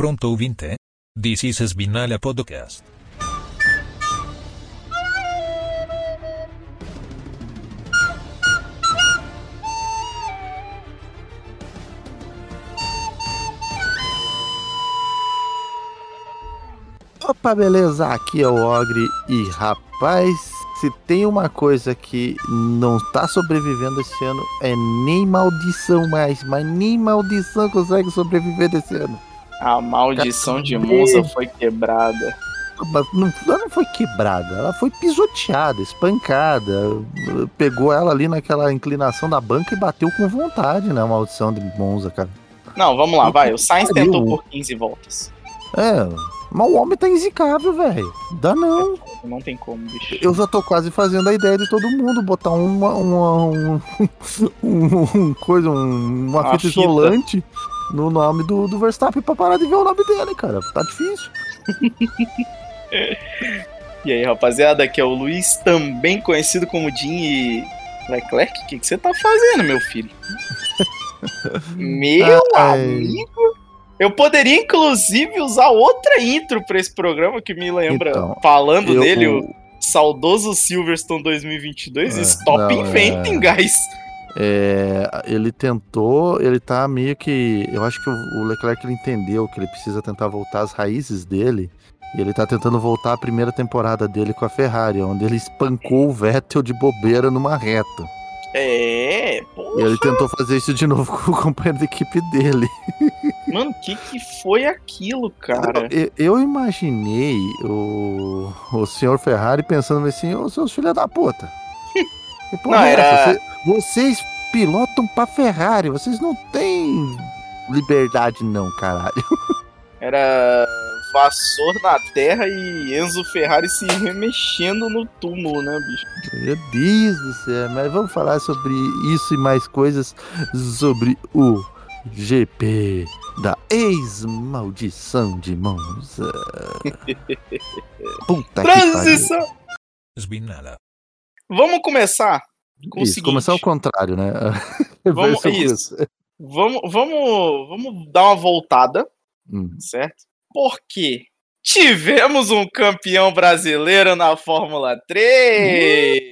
Pronto ouvinte? This is Spinala Podcast. Opa, beleza? Aqui é o Ogre e rapaz, se tem uma coisa que não tá sobrevivendo esse ano é nem maldição mais, mas nem maldição consegue sobreviver desse ano. A maldição de Monza foi quebrada. Não, ela não foi quebrada, ela foi pisoteada, espancada. Pegou ela ali naquela inclinação da banca e bateu com vontade na maldição de Monza, cara. Não, vamos lá, vai. O Sainz tentou por 15 voltas. É, mas o homem tá inzicável, velho. Dá não. Não tem como, bicho. Eu já tô quase fazendo a ideia de todo mundo botar uma, uma um, um, um coisa, um- uma, Uma fita, fita. No nome do, do Verstappen pra parar de ver o nome dele, cara. Tá difícil. E aí, rapaziada, aqui é o Luiz, também conhecido como Jim e Leclerc. O que que você tá fazendo, meu filho? meu Ai. amigo! Eu poderia, inclusive, usar outra intro pra esse programa que me lembra, Então, falando Eu- dele, o saudoso Silverstone 2022. É, Stop não, inventing, é. guys! É, ele tentou, ele tá meio que. Eu acho que o, Leclerc ele entendeu que ele precisa tentar voltar às raízes dele. E ele tá tentando voltar à primeira temporada dele com a Ferrari, onde ele espancou o Vettel de bobeira numa reta. É, pô, E ele tentou fazer isso de novo com o companheiro de equipe dele. mano, o que que foi aquilo, cara? Eu, eu imaginei o, o senhor Ferrari pensando assim, ô seus filhos da puta. Porra Não, é era-? Cê- vocês pilotam pra Ferrari, vocês não têm liberdade não, caralho. Era vassoura na terra e Enzo Ferrari se remexendo no túmulo, né, bicho? Meu Deus do céu, mas vamos falar sobre isso e mais coisas sobre o GP da ex-maldição de Monza. Puta que pariu. Vamos começar com o Isso, seguinte. começar ao contrário, né? Vamos- isso. Vamos, vamos, vamos dar uma voltada, Hum. certo? Porque tivemos um campeão brasileiro na Fórmula 3!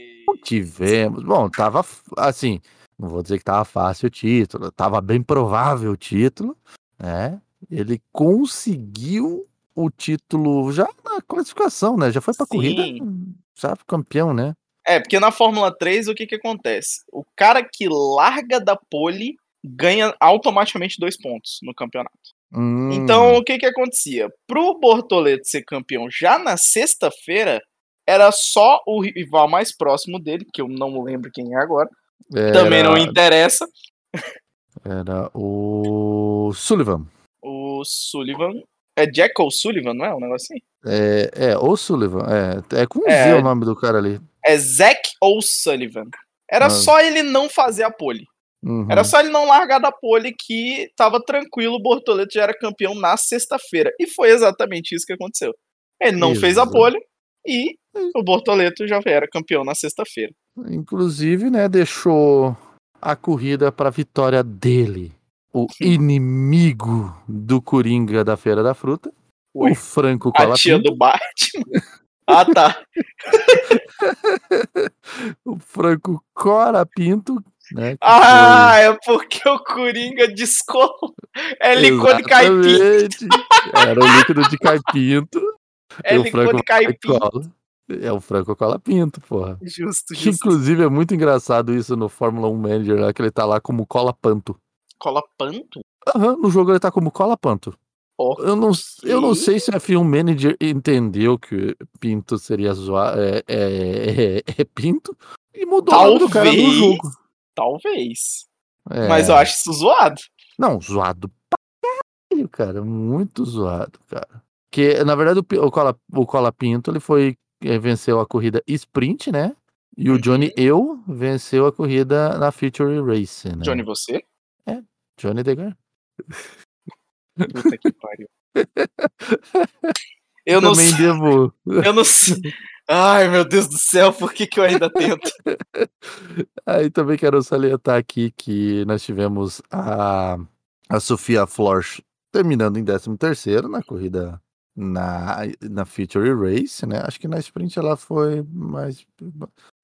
Tivemos. Bom, tava assim. Não vou dizer que tava fácil o título. Tava bem provável o título, né? Ele conseguiu o título já na classificação, né? Já foi pra Sim. corrida, já campeão, né? É, porque na Fórmula 3 o que que acontece? O cara que larga da pole ganha automaticamente dois pontos no campeonato. Hum, Então, o que que acontecia? Pro Bortoleto ser campeão já na sexta-feira, era só o rival mais próximo dele, que eu não lembro quem é agora, era, também não interessa, Era o Sullivan. o Sullivan. É Jack Sullivan, não é? Um negócio assim? É, é, o Sullivan. É, é com É. Z o nome do cara ali. É Zack O'Sullivan. Era Ah. só ele não fazer a pole. Uhum. Era só ele não largar da pole que tava tranquilo, o Bortoleto já era campeão na sexta-feira. E foi exatamente isso que aconteceu. Ele não fez a pole e o Bortoleto já era campeão na sexta-feira. Inclusive, né, deixou a corrida para vitória dele, o inimigo do Coringa da Feira da Fruta, Oi. o Franco A tia Colapinto. do Batman. Ah, tá. O Franco Colapinto, né? que Ah, é porque o Coringa descolou. É foi- licor de. Exatamente. Era o líquido de caipinto. É e o licor Franco de caipim. Cola. É o Franco Colapinto, porra. Justo, Que, justo. inclusive é muito engraçado isso no Fórmula 1 Manager, lá, que ele tá lá como Cola Panto. Cola panto? Aham, no jogo ele tá como Cola Panto. Eu não, eu não sei se a F1 Manager entendeu que Pinto seria zoar, é, é, é- é Pinto e mudou o nome do cara no Talvez. jogo. Talvez. É, Mas eu acho isso zoado. Não, zoado pra caralho, cara. Muito zoado, cara. Porque, na verdade, o, o, Cola, o Cola Pinto ele foi. eh, venceu a corrida sprint, né? E o Uhum. Johnny Eu venceu a corrida na Feature Race, né? Johnny, você? Johnny Degar. Puta que pariu. Eu não Também sei. devo. Eu não sei. Ai, meu Deus do céu, por que, que eu ainda tento? Aí também quero salientar aqui que nós tivemos a, a Sofia Flores terminando em 13º na corrida na, na Feature Race, né? Acho que na sprint ela foi mais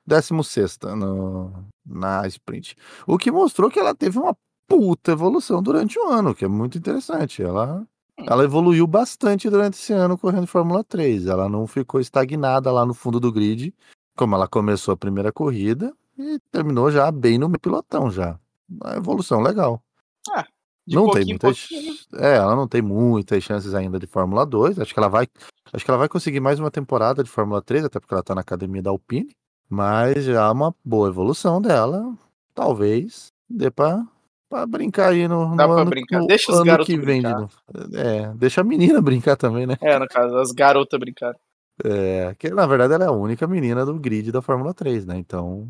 16 no, na sprint. O que mostrou que ela teve uma puta evolução durante o ano, que é muito interessante. Ela, ela evoluiu bastante durante esse ano correndo Fórmula 3. Ela não ficou estagnada lá no fundo do grid, como ela começou a primeira corrida e terminou já bem no pilotão já. Uma evolução legal. Ah, não tem muitas. pouquinho. É, ela não tem muitas chances ainda de Fórmula 2. Acho que ela vai. Acho que ela vai conseguir mais uma temporada de Fórmula 3, até porque ela tá na academia da Alpine. Mas já é uma boa evolução dela. Talvez dê pra, pra brincar aí no, no Dá pra ano, brincar. no Deixa os ano garotos que vem. brincar. É, deixa a menina brincar também, né? É, no caso, as garotas brincaram. É, que na verdade ela é a única menina do grid da Fórmula 3, né? Então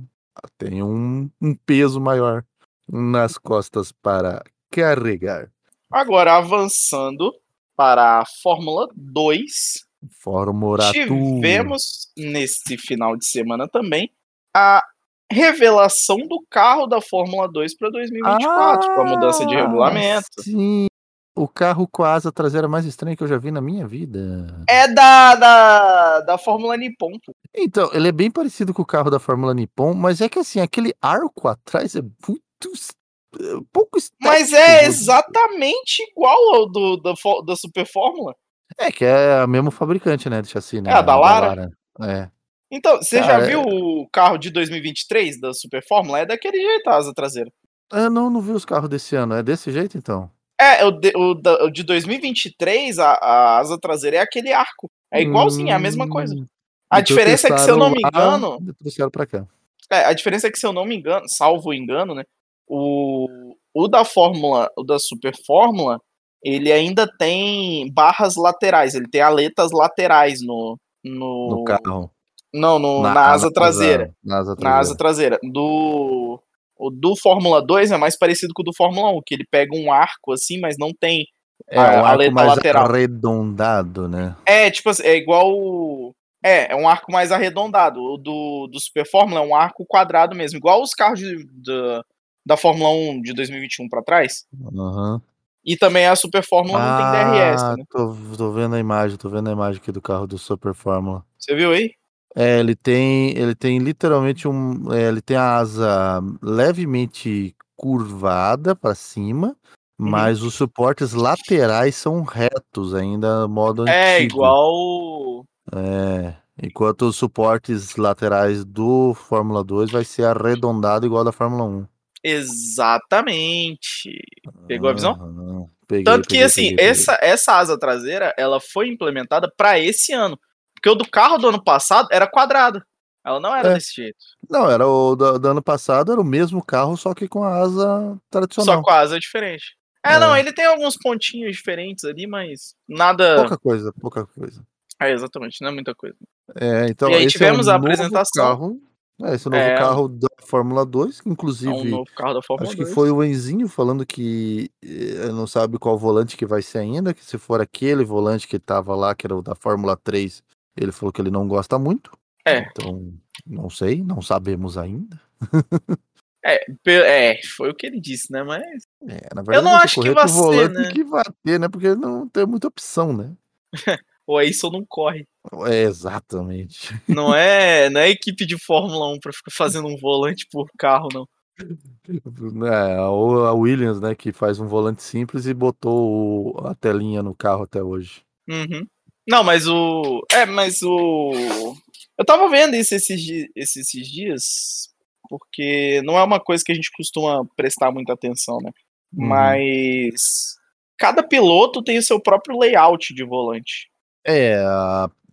tem um, um peso maior nas costas para carregar. Agora, avançando para a Fórmula 2, Fórmula tivemos neste final de semana também a revelação do carro da Fórmula 2 para 2024, com a mudança de regulamento. Ah, Sim. O carro com a asa traseira mais estranha que eu já vi na minha vida. É da, da, da Fórmula Nippon. Então, ele é bem parecido com o carro da Fórmula Nippon, mas é que assim, aquele arco atrás é muito. é um pouco Mas estético, é viu? exatamente igual ao do, da, da Super Fórmula. É, que é o mesmo fabricante, né, de chassi, né? É, a da Lara? É. Então, você já Cara, viu o carro de 2023 da Super Fórmula? É daquele jeito a asa traseira. Eu não, não vi os carros desse ano. É desse jeito, então? É, o de, o de 2023, a, a asa traseira é aquele arco. É igualzinho, é a mesma coisa. Hum, A então diferença é que, se eu não me engano, trouxeram pra cá. é, a diferença é que, se eu não me engano, salvo o engano, né? O, o da Fórmula, o da Super Fórmula, ele ainda tem barras laterais, ele tem aletas laterais no. No, No carro. Não, no, na, asa traseira. Na asa Na traseira. asa traseira. Do. O do Fórmula 2 é mais parecido com o do Fórmula 1, que ele pega um arco assim, mas não tem. É, a- um a arco mais lateral. arredondado, né? É, tipo assim, é igual. o- É, é um arco mais arredondado. O do, do Super Fórmula é um arco quadrado mesmo, igual os carros de- da, da Fórmula 1 de 2021 pra trás. Aham. E também a Super Fórmula não tem DRS, Ah, né? tô, tô vendo a imagem, tô vendo a imagem aqui do carro do Super Fórmula. Você viu aí? É, ele tem, ele tem literalmente um, é, ele tem a asa levemente curvada para cima, Uhum. mas os suportes laterais são retos ainda, modo É, antigo. igual. É, enquanto os suportes laterais do Fórmula 2 vai ser arredondado igual da Fórmula 1. Exatamente. Pegou a visão? Peguei, Tanto que, peguei, assim, peguei, essa, essa asa traseira, ela foi implementada pra esse ano. Porque o do carro do ano passado era quadrada. Ela não era É. desse jeito. Não, era o do, do ano passado, era o mesmo carro, só que com a asa tradicional. Só com a asa diferente. É, É. não, ele tem alguns pontinhos diferentes ali, mas nada. Pouca coisa, pouca coisa. É, exatamente, não é muita coisa. É, então, E aí esse tivemos é o a apresentação. Carro, é, esse novo É. carro da Fórmula 2, que É inclusive um novo carro da Fórmula acho que 2. foi o Enzinho falando que eh, não sabe qual volante que vai ser ainda, que se for aquele volante que tava lá, que era o da Fórmula 3, ele falou que ele não gosta muito. É. Então, não sei, não sabemos ainda. Pe- É, foi o que ele disse, né? Mas. É, na verdade, não vai acho que vai ser, né? que vai ter, né? Porque não tem muita opção, né? O Aison não corre. É, exatamente. Não é, não é equipe de Fórmula 1 pra ficar fazendo um volante por carro, não. É, ou a Williams, né, que faz um volante simples e botou a telinha no carro até hoje. Uhum. Não, mas o. É, mas o. Eu tava vendo isso esses, esses, esses dias, porque não é uma coisa que a gente costuma prestar muita atenção, né? Uhum. Mas. Cada piloto tem o seu próprio layout de volante. É,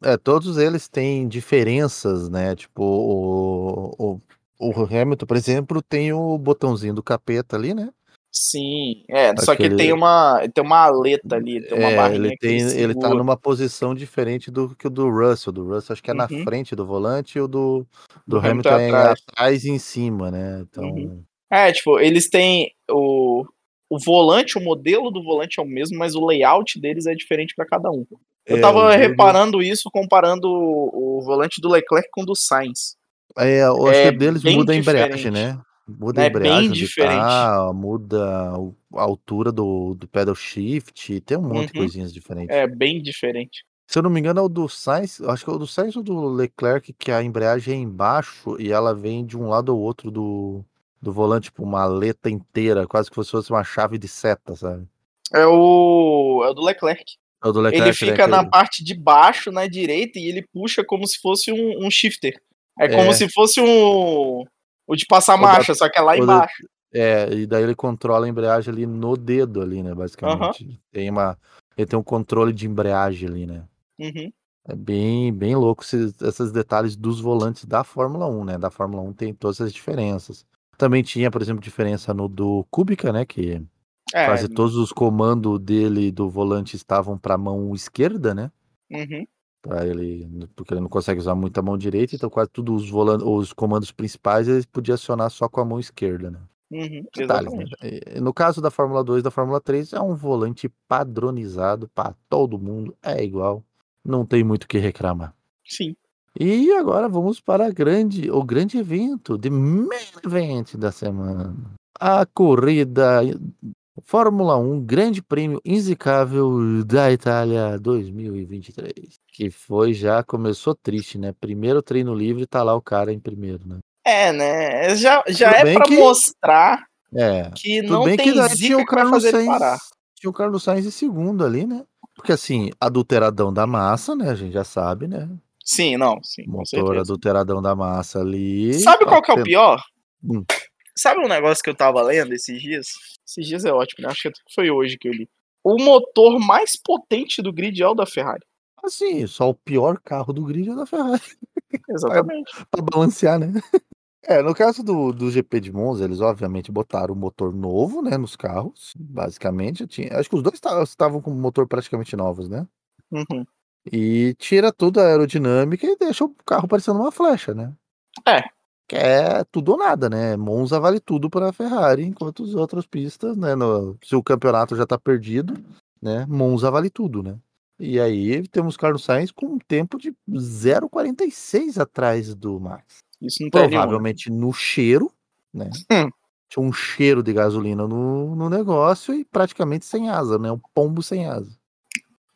é, todos eles têm diferenças, né? Tipo, o, o, o Hamilton, por exemplo, tem o botãozinho do capeta ali, né? Sim, é, só que Aquele- tem uma, tem uma aleta ali, tem uma É, barrinha ele tem, ele tá numa posição diferente do que o do Russell. Do Russell acho que é na Uhum. frente do volante e o do, do, Do Hamilton Hamilton é atrás. atrás e em cima, né? Então, Uhum. É, tipo, eles têm o, o volante, o modelo do volante é o mesmo, mas o layout deles é diferente para cada um. Eu é, tava o reparando isso comparando o, o volante do Leclerc com o do Sainz. É, É o deles bem muda a embreagem, né? Muda a É embreagem bem onde diferente. tá, muda a altura do, do pedal shift, tem um monte de Uhum. coisinhas diferentes. É bem diferente. Se eu não me engano, é o do Sainz, acho que é o do Sainz ou do Leclerc, que a embreagem é embaixo e ela vem de um lado ao outro do, do volante, tipo uma maleta inteira, quase que fosse uma chave de seta, sabe? É o, é o do Leclerc. É o do Leclerc, ele né, fica na parte de baixo, na direita, e ele puxa como se fosse um, um shifter. É como É. se fosse um. O de passar O da- marcha, só que é lá da- embaixo. É, e daí ele controla a embreagem ali no dedo ali, né, basicamente. Tem uma, ele tem um controle de embreagem ali, né? Uhum. É bem, bem louco esses, esses detalhes dos volantes da Fórmula 1, né? Da Fórmula 1 tem todas as diferenças. Também tinha, por exemplo, diferença no do Kubica, né? Que É. quase todos os comandos dele do volante estavam para a mão esquerda, né? uhum. Para ele, porque ele não consegue usar muito a mão direita, então quase todos os volantes, os comandos principais ele podia acionar só com a mão esquerda, né? Uhum. Né? No caso da Fórmula 2 e da Fórmula 3, é um volante padronizado para todo mundo, é igual, não tem muito o que reclamar. Sim. E agora vamos para a grande, o grande evento, de main event da semana. A corrida Fórmula 1 Grande Prêmio Inzicável da Itália 2023. Que foi já, começou triste, né? Primeiro treino livre, tá lá o cara em primeiro, né? É, né? Já, já Tudo é pra que- mostrar É. que não bem tem que zica tinha o Carlos Sainz. parar. Tinha o Carlos Sainz em segundo ali, né? Porque assim, adulteradão da massa, né? A gente já sabe, né? Sim, não, sim, Motor adulteradão da massa ali. Sabe tá qual que é o pior? Hum. Sabe um negócio que eu tava lendo esses dias? Esses dias é ótimo, né? Acho que foi hoje que eu li. O motor mais potente do grid é o da Ferrari. Assim, só o pior carro do grid é o da Ferrari. Exatamente. pra balancear, né? É, no caso do, do GP de Monza, eles obviamente botaram o motor novo, né, nos carros, basicamente. Tinha, acho que os dois ta- estavam com motor praticamente novos, né? Uhum. E tira toda a aerodinâmica e deixa o carro parecendo uma flecha, né? É. Que é tudo ou nada, né? Monza vale tudo para a Ferrari, enquanto as outras pistas, né? no- se o campeonato já tá perdido, né? Monza vale tudo, né? E aí temos Carlos Sainz com um tempo de 0,46 atrás do Max. Isso não tem nenhuma. Provavelmente no cheiro, né? Hum. Tinha um cheiro de gasolina no, no negócio e praticamente sem asa, né? Um pombo sem asa.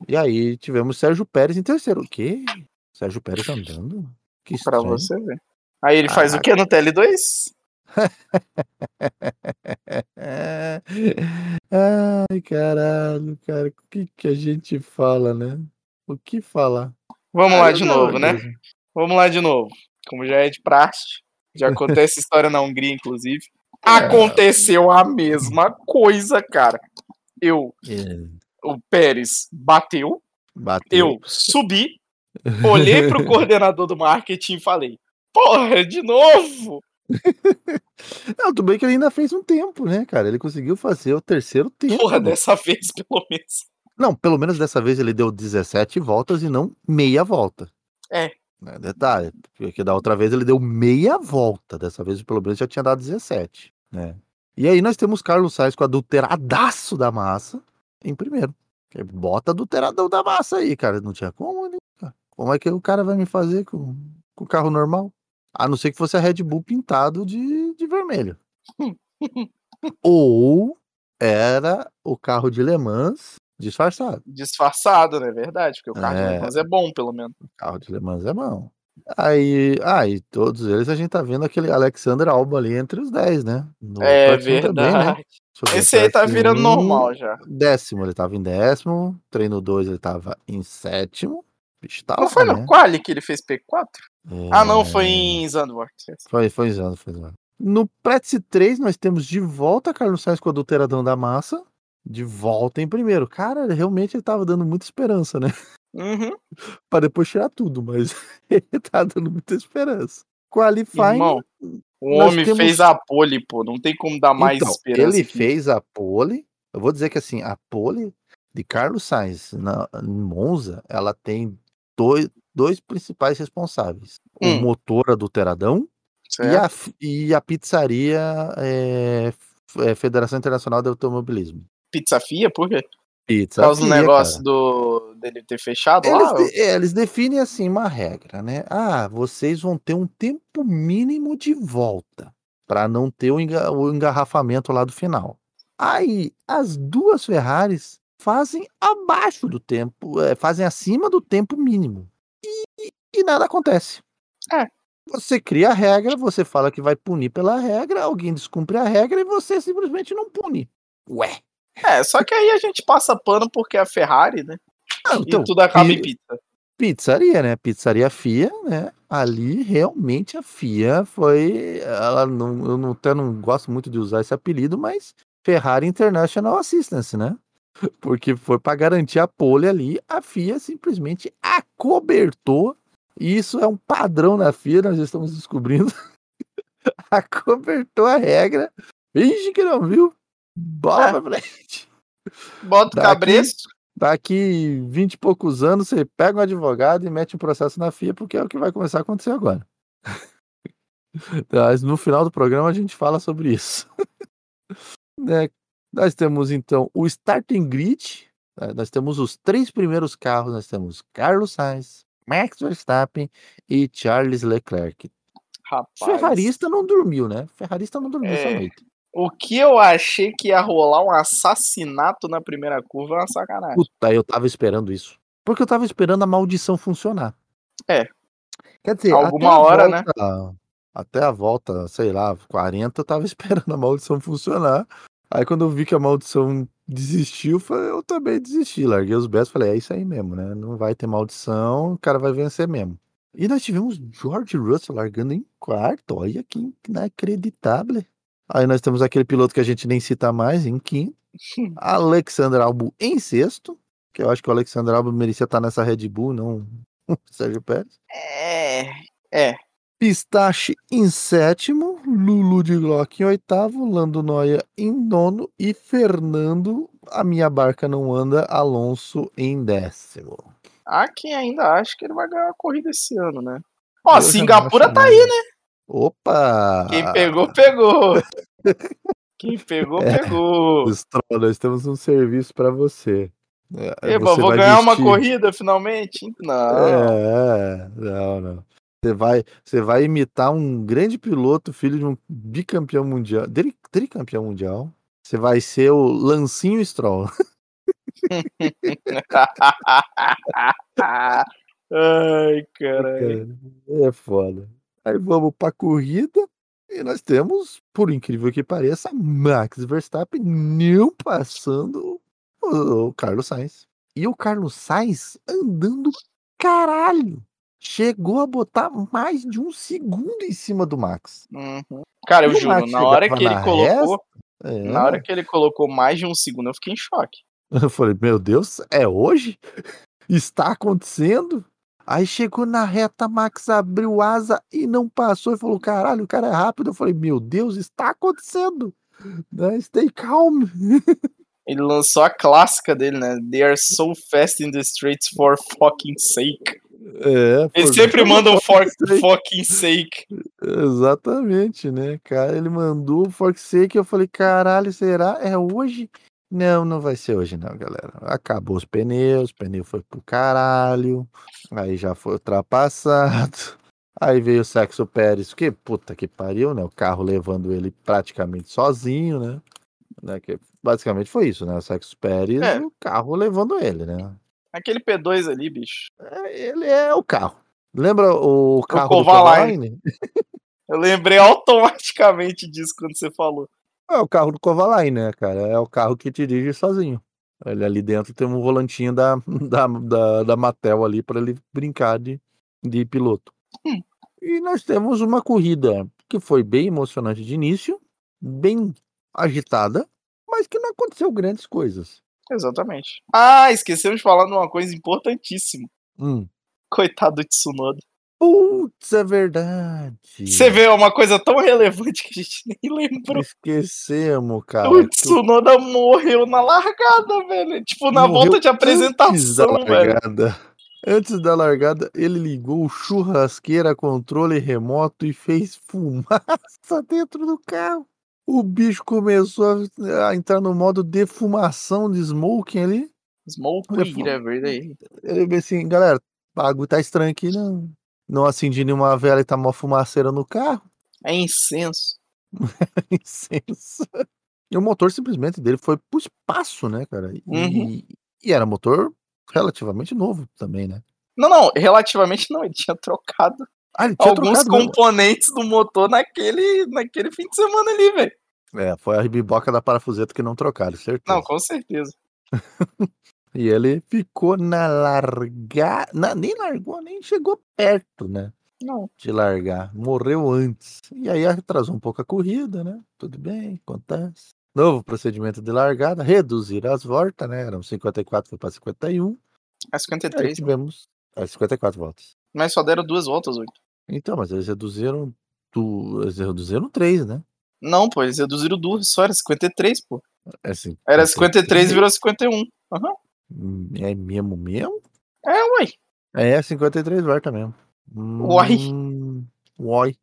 E aí tivemos Sérgio Pérez em terceiro. O quê? Sérgio Pérez andando? Que Pra estranho. você ver. Aí ele faz Ah. o que no TL2? É. Ai, caralho, cara. O que, que a gente fala, né? O que falar? Vamos Ah, lá de novo, né? mesmo. Vamos lá de novo. Como já é de praxe. Já acontece história na Hungria, inclusive. É. Aconteceu a mesma coisa, cara. Eu, É, o Pérez, bateu. bateu. Eu subi, olhei pro coordenador do marketing e falei: Porra, de novo! Não, tudo bem que ele ainda fez um tempo, né, cara? Ele conseguiu fazer o terceiro tempo. Porra, dessa vez, pelo menos. Não, pelo menos dessa vez ele deu 17 voltas e não meia volta. É. Né, Detalhe, porque da outra vez ele deu meia volta, dessa vez pelo menos já tinha dado 17, né? E aí nós temos Carlos Sainz com adulteradaço da massa em primeiro. Bota adulteradão da massa aí, cara. Não tinha como, né? cara? Como é que o cara vai me fazer com com o carro normal? A não ser que fosse a Red Bull pintado de, de vermelho. Ou era o carro de Le Mans disfarçado. Disfarçado, não é verdade? Porque o carro É. de Le Mans é bom, pelo menos. O carro de Le Mans é bom. Aí, aí todos eles a gente tá vendo aquele Alexander Alba ali entre os 10, né? No é Leclerc também, verdade. né? Esse aí tá virando um, normal já. Décimo, ele tava em décimo. Treino 2 ele tava em sétimo. Tá Não lá, foi no né? Quali que ele fez P4? Ah, não, É, foi em Zandvoort. Foi, foi em ano. No Pretz 3, nós temos de volta Carlos Sainz com o adulteradão da massa. De volta em primeiro. Cara, realmente ele tava dando muita esperança, né? Uhum. Pra depois tirar tudo, mas ele tá dando muita esperança. Qualifying. Irmão, O homem temos- fez a pole, pô. Não tem como dar mais então, esperança. ele que fez a pole. Eu vou dizer que assim, a pole de Carlos Sainz na, em Monza, ela tem dois, dois principais responsáveis: Hum. o motor adulteradão e a, e a pizzaria é, é, Federação Internacional de Automobilismo. Pizza Fia, por quê? Pizza. Por causa do negócio cara. do dele ter fechado Eles, lá? de- é, eles definem assim uma regra, né? Ah, vocês vão ter um tempo mínimo de volta. para não ter o engarrafamento lá do final. Aí as duas Ferraris fazem abaixo do tempo, é, fazem acima do tempo mínimo. E, e nada acontece. É. Você cria a regra, você fala que vai punir pela regra, alguém descumpre a regra e você simplesmente não pune. Ué. É, só que aí a gente passa pano porque é a Ferrari, né? Ah, então, e tudo acaba em pizza. Pizzaria, né? Pizzaria FIA, né? Ali realmente a FIA foi. Ela não, eu não, até não gosto muito de usar esse apelido, mas Ferrari International Assistance, né? Porque foi para garantir a pole ali, a FIA simplesmente acobertou. E isso é um padrão na FIA, nós estamos descobrindo. acobertou a regra. Finge que não viu. Bola É. pra frente. Bota o Daqui- cabresto. Daqui 20 e poucos anos, você pega um advogado e mete um processo na FIA, porque é o que vai começar a acontecer agora. Mas no final do programa a gente fala sobre isso. Né, Nós temos então o starting grid. né, Nós temos os três primeiros carros. Nós temos Carlos Sainz, Max Verstappen e Charles Leclerc. Rapaz. Ferrarista não dormiu, né? Ferrarista não dormiu essa É. noite. O que eu achei que ia rolar um assassinato na primeira curva é uma sacanagem. Puta, eu tava esperando isso. Porque eu tava esperando a maldição funcionar. É. Quer dizer, Alguma hora, né? volta- Até a volta, sei lá, 40, eu tava esperando a maldição funcionar. Aí quando eu vi que a maldição desistiu, eu também desisti. Larguei os bestos, falei, é isso aí mesmo, né? Não vai ter maldição, o cara vai vencer mesmo. E nós tivemos George Russell largando em quarto, olha que inacreditável. Aí nós temos aquele piloto que a gente nem cita mais, em quinto. Alexander Albon em sexto, que eu acho que o Alexander Albon merecia estar nessa Red Bull, não o Sérgio Pérez. É. É. Pistache em sétimo, Lulu de Glock em oitavo, Lando Noia em nono e Fernando, a minha barca não anda, Alonso em décimo. Há quem ainda acha que ele vai ganhar a corrida esse ano, né? Ó, Eu Singapura tá aí, né? Opa! Quem pegou, pegou. Quem pegou, É. pegou. Stroll, nós temos um serviço para você. É, Eba, você vou ganhar uma vestir- corrida finalmente? Não. É, não, não. Você vai, você vai imitar um grande piloto, filho de um bicampeão mundial, tri- tricampeão mundial. Você vai ser o Lancinho Stroll. Ai, caralho. É foda. Aí vamos pra corrida e nós temos, por incrível que pareça, Max Verstappen não passando o Carlos Sainz. E o Carlos Sainz andando caralho. Chegou a botar mais de um segundo em cima do Max. Uhum. Cara, eu E juro, na hora que ele na colocou, É. na hora que ele colocou mais de um segundo, eu fiquei em choque. Eu falei, meu Deus, é hoje? Está acontecendo? Aí chegou na reta, Max abriu asa e não passou e falou: caralho, o cara é rápido. Eu falei, meu Deus, está acontecendo. Né? Stay calm. Ele lançou a clássica dele, né? They are so fast in the streets for fucking sake. É, Eles sempre mandam for sake. fucking sake. Exatamente, né, cara? Ele mandou o fork sake. Eu falei, caralho, será? É hoje? Não, não vai ser hoje, não, galera. Acabou os pneus, o pneu foi pro caralho. Aí já foi ultrapassado. Aí veio o Sexo Pérez, que puta que pariu, né? O carro levando ele praticamente sozinho, né? né? Que basicamente foi isso, né? O Sexo Pérez, É. o carro levando ele, né? Aquele P2 ali, bicho. É, Ele é o carro. Lembra o carro do Kovalainen. Kovalainen? Eu lembrei automaticamente disso quando você falou. É o carro do Kovalainen, né, cara? É o carro que dirige sozinho. Ele ali dentro tem um volantinho da, da, da, da Mattel ali para ele brincar de, de piloto. Hum. E nós temos uma corrida que foi bem emocionante de início, bem agitada, mas que não aconteceu grandes coisas. Exatamente. Ah, esquecemos de falar de uma coisa importantíssima. Hum. Coitado do Tsunoda. Putz, é verdade. Você vê uma coisa tão relevante que a gente nem lembrou. Esquecemos, cara. O Tsunoda morreu na largada, velho. Tipo, na Morreu volta de antes da apresentação, velho. largada. Antes da largada, ele ligou o churrasqueira, controle remoto e fez fumaça dentro do carro. O bicho começou a, a entrar no modo defumação de smoking ali. Weed, é verdade. Ele assim, galera, o bagulho tá estranho aqui, não, não acendi nenhuma vela e tá uma fumaceira no carro. É incenso. licença. E o motor simplesmente dele foi pro espaço, né, cara? E, Uhum. e era motor relativamente novo também, né? Não, não, relativamente não, ele tinha trocado Ah, ele tinha alguns trocado componentes do motor naquele, naquele fim de semana ali, velho. É, foi a ribiboca da parafuseta que não trocaram, certeza. Não, com certeza. E ele ficou na largar. na- nem largou, nem chegou perto, né? Não. De largar. Morreu antes. E aí atrasou um pouco a corrida, né? Tudo bem, acontece. Novo procedimento de largada, reduzir as voltas, né? Eram 54, foi para 51. É Aí 53, né? tivemos é, 54 voltas. mas só deram duas voltas, oito. Então, mas eles reduziram. Du... Eles reduziram três, né? Não, pô, eles reduziram duas, só era 53, pô. É assim. Era 53 e virou 51. Aham. Hum, É mesmo mesmo? É, ué. É, 53 voltas mesmo. Uai. Hum, Uai.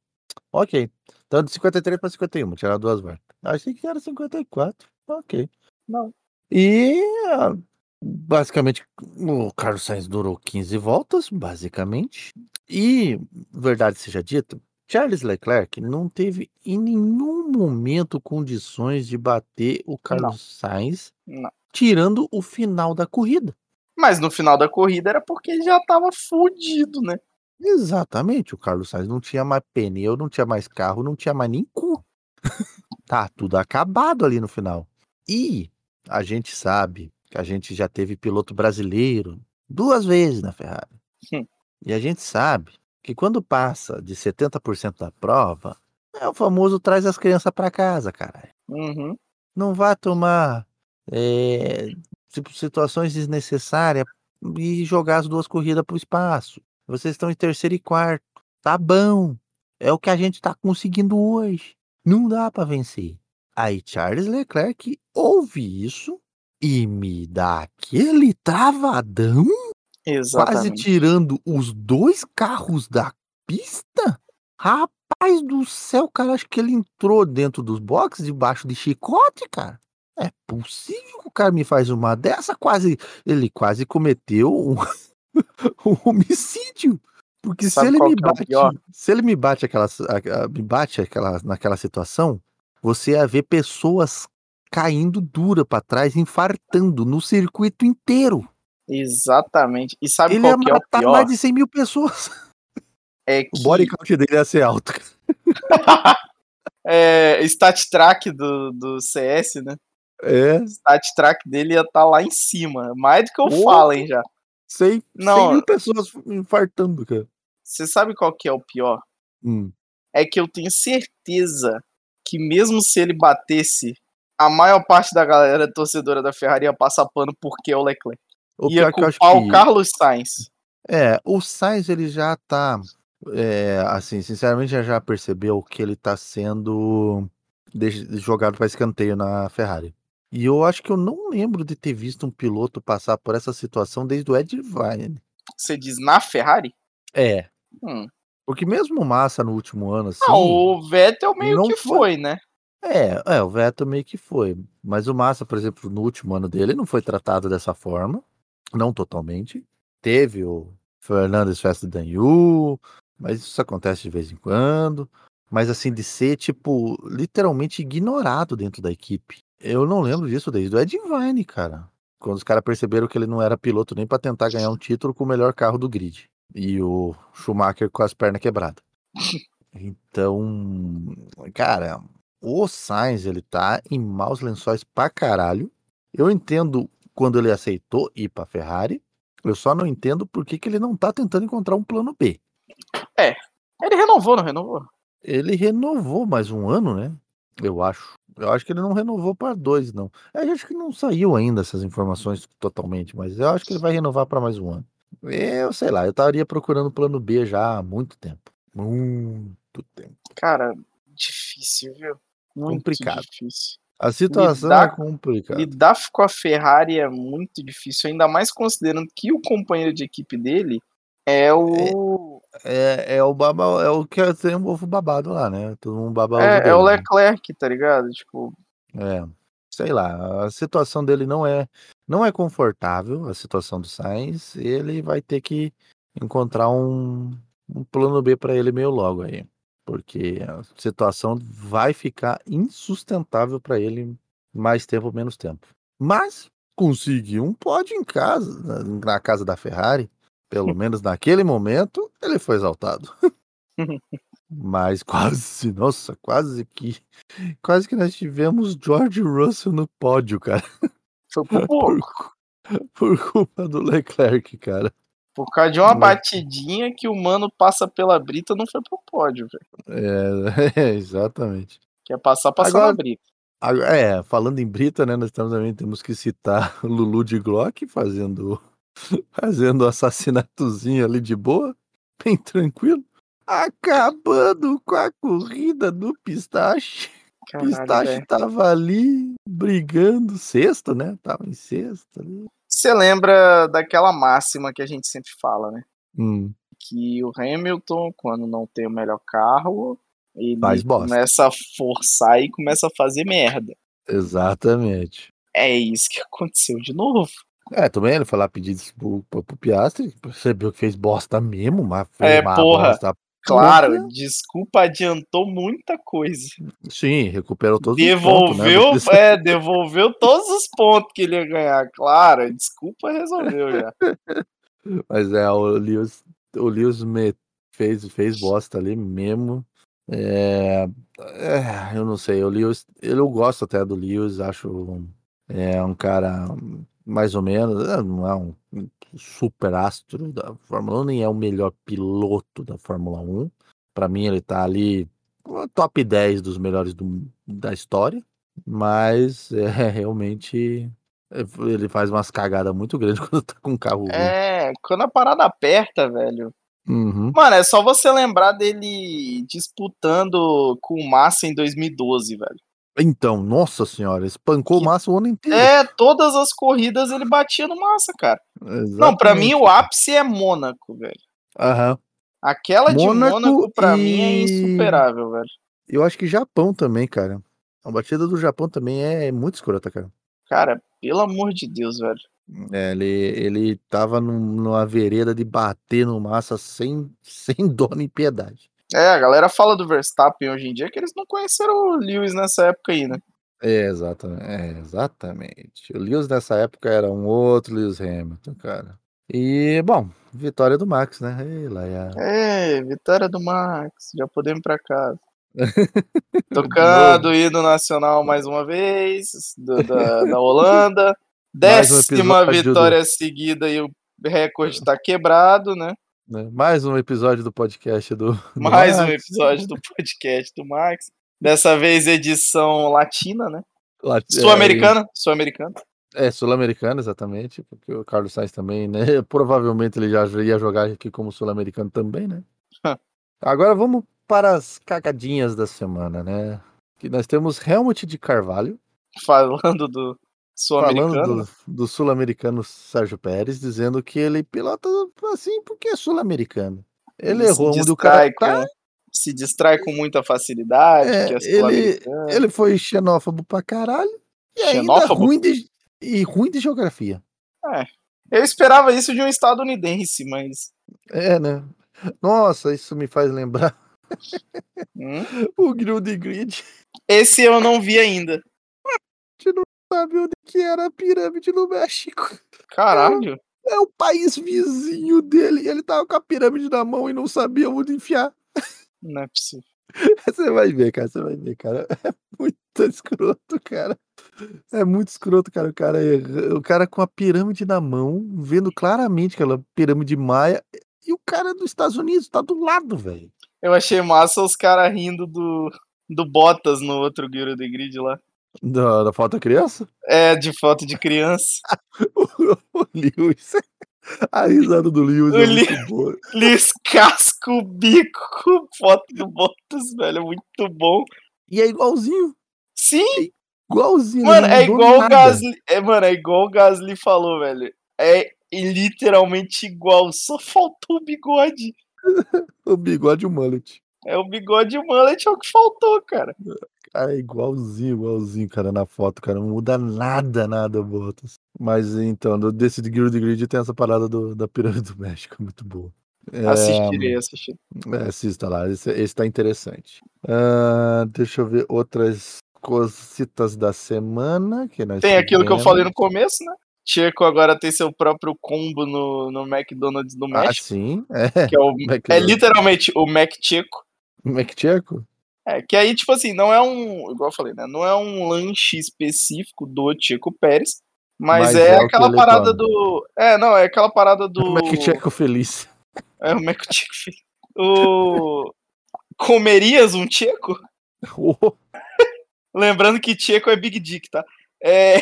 Ok. Então de 53 para 51, tirar duas voltas. Achei que era 54. Ok. Não. E ah, basicamente o Carlos Sainz durou 15 voltas, basicamente. E, verdade seja dita, Charles Leclerc não teve em nenhum momento condições de bater o Carlos Sainz, Não. tirando o final da corrida. Mas no final da corrida era porque ele já tava fudido, né? Exatamente, o Carlos Sainz não tinha mais pneu, não tinha mais carro, não tinha mais nem cu. tá tudo acabado ali no final. E a gente sabe que a gente já teve piloto brasileiro duas vezes na Ferrari. Hum. E a gente sabe que quando passa de 70% da prova, é o famoso traz as crianças para casa, caralho. Uhum. Não vá tomar é, tipo, situações desnecessárias e jogar as duas corridas pro espaço. Vocês estão em terceiro e quarto. Tá bom. É o que a gente tá conseguindo hoje. Não dá para vencer. Aí Charles Leclerc ouve isso e me dá aquele travadão, quase Exatamente. tirando os dois carros da pista. Rapaz do céu, cara, acho que ele entrou dentro dos boxes debaixo de chicote, cara. É possível que o cara me faz uma dessa? Quase, ele quase cometeu um, um homicídio. Porque Sabe se ele me é bate, pior? se ele me bate aquela, me bate aquela, naquela situação, você ia ver pessoas caindo dura pra trás, infartando no circuito inteiro. Exatamente. E sabe ele qual que é o matar pior? mais de 100 mil pessoas. É que O body count dele ia ser alto. é, stat track do, do CS, né? É, O stat track dele ia estar lá em cima. Mais do que eu Porra. falo, hein, já. 100, Não. 100 mil pessoas infartando, cara. Você sabe qual que é o pior? Hum. É que eu tenho certeza que mesmo se ele batesse, a maior parte da galera torcedora da Ferrari ia passar pano porque é o Leclerc. O ia culpar que... o Carlos Sainz. É, o Sainz ele já tá, é, assim, sinceramente já já percebeu que ele tá sendo jogado para escanteio na Ferrari. E eu acho que eu não lembro de ter visto um piloto passar por essa situação desde o Ed Irvine. Você diz na Ferrari? É, Hum. porque mesmo Massa no último ano, assim, Não, o Vettel meio não que foi- foi, né? É, é, o Vettel meio que foi. Mas o Massa, por exemplo, no último ano dele não foi tratado dessa forma, não totalmente. Teve o Fernandes Festa Danyu, mas isso acontece de vez em quando. Mas assim, de ser, tipo, literalmente ignorado dentro da equipe. Eu não lembro disso desde o Ed Vine, cara. Quando os caras perceberam que ele não era piloto nem pra tentar ganhar um título com o melhor carro do grid. E o Schumacher com as pernas quebradas. Então, cara, o Sainz, ele tá em maus lençóis pra caralho. Eu entendo quando ele aceitou ir pra Ferrari. Eu só não entendo por que, que ele não tá tentando encontrar um plano B. Ele renovou, não renovou? Ele renovou mais um ano, né? Eu acho. Eu acho que ele não renovou para dois, não. Eu acho que não saiu ainda essas informações totalmente, mas eu acho que ele vai renovar para mais um ano. Eu sei lá, eu estaria procurando plano B já há muito tempo. Muito tempo. Cara, difícil, viu? Muito Complicado. difícil. A situação Lidar- é complicada. Lidar com a Ferrari é muito difícil, ainda mais considerando que o companheiro de equipe dele é o. É, é o baba, é o que tem um ovo babado lá, né? Todo mundo baba ovo É, é dele, o né? Leclerc, tá ligado? Tipo, É, sei lá, a situação dele não é não é confortável, a situação do Sainz, ele vai ter que encontrar um, um plano B para ele meio logo aí, porque a situação vai ficar insustentável para ele mais tempo ou menos tempo. Mas conseguiu um pódio em casa, na, casa da Ferrari, pelo menos naquele momento, ele foi exaltado. Mas quase, nossa, quase que quase que nós tivemos George Russell no pódio, cara. Foi por pouco. Por, por culpa do Leclerc, cara. Por causa de uma Mas- batidinha que o mano passa pela brita, não foi pro pódio, velho. É, é, exatamente. Quer passar, passar Agora- na brita. Agora, É, falando em Brita, né, nós também temos que citar o Lulu de Glock fazendo fazendo o assassinatozinho ali de boa, bem tranquilo, acabando com a corrida do Pistache. Caralho, Pistache tava ali brigando, sexto, né? Tava em sexto ali. Você lembra daquela máxima que a gente sempre fala, né? Hum, Que o Hamilton, quando não tem o melhor carro, ele começa a forçar e começa a fazer merda. exatamente. É isso que aconteceu de novo. É, também ele foi lá pedir desculpa pro Piastri, percebeu que fez bosta mesmo, mas fez É, uma porra. bosta. Claro, puta. desculpa adiantou muita coisa. Sim, recuperou todos os pontos, né, Devolveu, é, devolveu todos os pontos que ele ia ganhar. Claro, desculpa resolveu já. Mas é, o Lewis, o Lewis me fez, fez bosta ali mesmo. É, é, eu não sei, o Lewis, eu gosto até do Lewis, acho um- é um cara mais ou menos, é, não é um super astro da Fórmula 1, nem é o melhor piloto da Fórmula 1. Para mim ele tá ali top 10 dos melhores do- da história, mas é realmente é, ele faz umas cagadas muito grandes quando tá com um carro ruim. É, quando a parada aperta, velho. Uhum. Mano, é só você lembrar dele disputando com o Massa em 2012, velho. Então, nossa senhora, espancou o Massa o ano inteiro. É, todas as corridas ele batia no Massa, cara. Não, pra mim o Exatamente. ápice é Mônaco, velho. Aham. Aquela de Mônaco Mônaco, pra e- mim, é insuperável, velho. Eu acho que Japão também, cara. A batida do Japão também é muito escrota, cara. Cara, pelo amor de Deus, velho. É, ele, ele tava num- numa vereda de bater no Massa sem, sem dó nem piedade. É, a galera fala do Verstappen hoje em dia que eles não conheceram o Lewis nessa época aí, né? É, exatamente. É, exatamente. O Lewis nessa época era um outro Lewis Hamilton, cara. E, bom, vitória do Max, né? Ei, Laia. É, vitória do Max, já podemos ir pra casa. Tocando o hino nacional mais uma vez, do- da, da Holanda. Um Décima do- vitória seguida e o recorde tá quebrado, né? Né? Mais um episódio do podcast do. do Mais um Max. episódio do podcast do Max. Dessa vez edição latina, né? Lá- Sul-americana. Sul-americana. É, é, sul-americano, exatamente, porque o Carlos Sainz também, né? Provavelmente ele já ia jogar aqui como sul-americano também, né? Agora vamos para as cagadinhas da semana, né? Que nós temos Helmut de Carvalho, Falando do. Falando do, do sul-americano Sérgio Pérez, dizendo que ele pilota assim porque é sul-americano. Ele se errou onde o cara tá, Se distrai com muita facilidade, É, é ele- ele foi xenófobo pra caralho e Xenófobo? ruim de, e ruim de geografia. Eu esperava isso de um estadunidense, mas. É, né? Nossa, isso me faz lembrar hum, o Grill de Grid. Esse eu não vi ainda. Sabe onde que era a pirâmide no México? Caralho. É o país vizinho dele. Ele tava com a pirâmide na mão e não sabia onde enfiar. Não é possível. Você vai ver, cara. Você vai ver, cara. É muito escroto, cara. É muito escroto, cara. O cara, erra- o cara com a pirâmide na mão, vendo claramente aquela pirâmide maia. E o cara dos Estados Unidos tá do lado, velho. Eu achei massa os caras rindo do, do Bottas no outro Giro de Grid lá. Da, da foto da criança? É, de foto de criança. o Lewis. A risada do Lewis O é Lewis. muito boa. Eles cascam o bico com foto do Bottas, velho. É muito bom. E é igualzinho. Sim, Igualzinho. mano, é igual o. Gasly. É, mano, é igual o Gasly falou, velho. É literalmente igual, só faltou o bigode. O bigode e o mullet. É o bigode e o mullet é o que faltou, cara. Cara, é igualzinho, igualzinho, cara, na foto, cara. Não muda nada, nada, Bottas. Mas então, desse de Grid tem essa parada do- da pirâmide do México, muito boa. É, Assistirei, assistirei. é, assista lá, esse, esse tá interessante. Ah, deixa eu ver outras cositas da semana que nós Tem aquilo que eu falei no começo, né? Checo agora tem seu próprio combo no, no McDonald's do Ah, México, sim, é. que é, o, é McDonald's. literalmente o Mac Checo. McCheco? É, que aí, tipo assim, não é um. Igual eu falei, né? Não é um lanche específico do Checo Pérez, mas, Mas é, é aquela parada do. É, não, é aquela parada do. O McCheco feliz. É o Mac Checo. filho. O. Comerias um Checo? Oh, Lembrando que Checo é Big Dick, tá? É,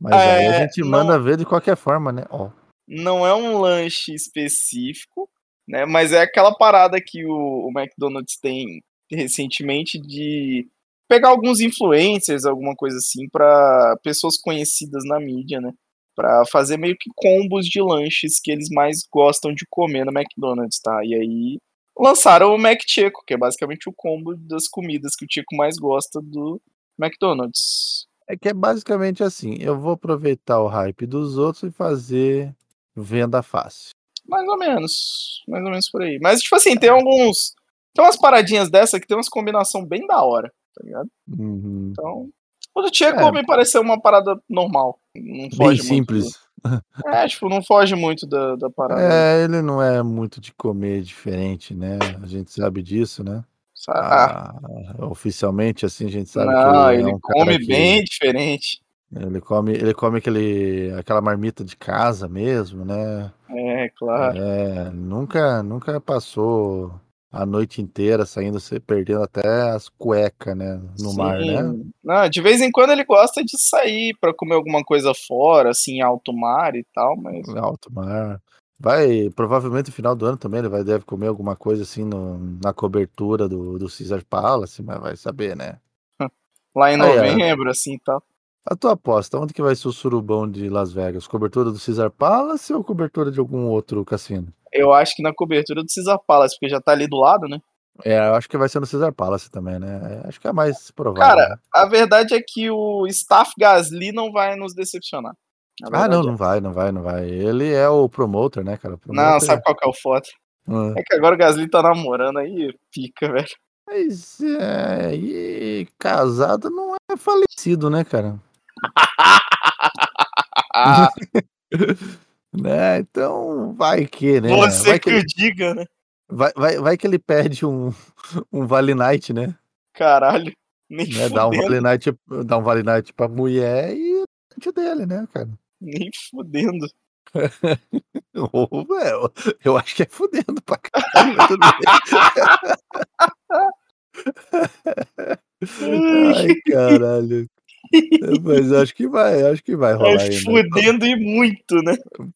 Mas aí a É, gente não- manda ver de qualquer forma, né? Ó. não é um lanche específico, né? Mas é aquela parada que o, o McDonald's tem recentemente de pegar alguns influencers, alguma coisa assim, para pessoas conhecidas na mídia, né? Pra fazer meio que combos de lanches que eles mais gostam de comer no McDonald's, tá? E aí lançaram o Mac Checo, que é basicamente o combo das comidas que o Checo mais gosta do McDonald's. É que é basicamente assim, eu vou aproveitar o hype dos outros e fazer venda fácil. Mais ou menos. Mais ou menos por aí. Mas, tipo assim, tem alguns. Tem umas paradinhas dessa que tem umas combinação bem da hora, tá ligado? Uhum. Então. O do Tcheco É. me pareceu uma parada normal. Não Bem foge simples. Muito do- É, tipo, não foge muito da, da parada. É, ele não é muito de comer diferente, né? A gente sabe disso, né? Ah, Ah, oficialmente, assim, a gente sabe não, que ele, ele é um come que bem diferente. ele come, ele come aquele, aquela marmita de casa mesmo, né? É, claro. É, nunca, nunca passou a noite inteira saindo, se perdendo até as cuecas, né? No mar, né? Sim. Não, de vez em quando ele gosta de sair pra comer alguma coisa fora, assim, em alto mar e tal, mas. Alto mar. Vai, provavelmente no final do ano também ele vai, deve comer alguma coisa assim no, na cobertura do, do Caesar Palace, mas vai saber, né? Lá em Aí, novembro, assim e tal. A tua aposta, onde que vai ser o surubão de Las Vegas? Cobertura do Caesar Palace ou cobertura de algum outro cassino? Eu acho que na cobertura do Caesar Palace, porque já tá ali do lado, né? É, eu acho que vai ser no Caesar Palace também, né? É, Acho que é mais provável. Cara, né? a verdade é que o staff Gasly não vai nos decepcionar. Ah, não, é. não vai, não vai, não vai. Ele é o promoter, né, cara? O Não, promoter- sabe qual que é o foda? Ah. É que agora o Gasly tá namorando aí, pica, velho. Mas é, e casado não é falecido, né, cara? Né? Então vai que, né? você vai, que que ele, diga, né? vai, vai, vai que ele pede um, um Vale Night, né? Caralho. Nem né? Dá um Vale Night, dá um Vale Night pra mulher e o dele, né, cara? nem fudendo. Velho, eu acho que é fudendo pra caralho, mas tudo bem. Ai, caralho. Mas eu acho que vai, acho que vai rolar É ainda. fudendo e muito, né?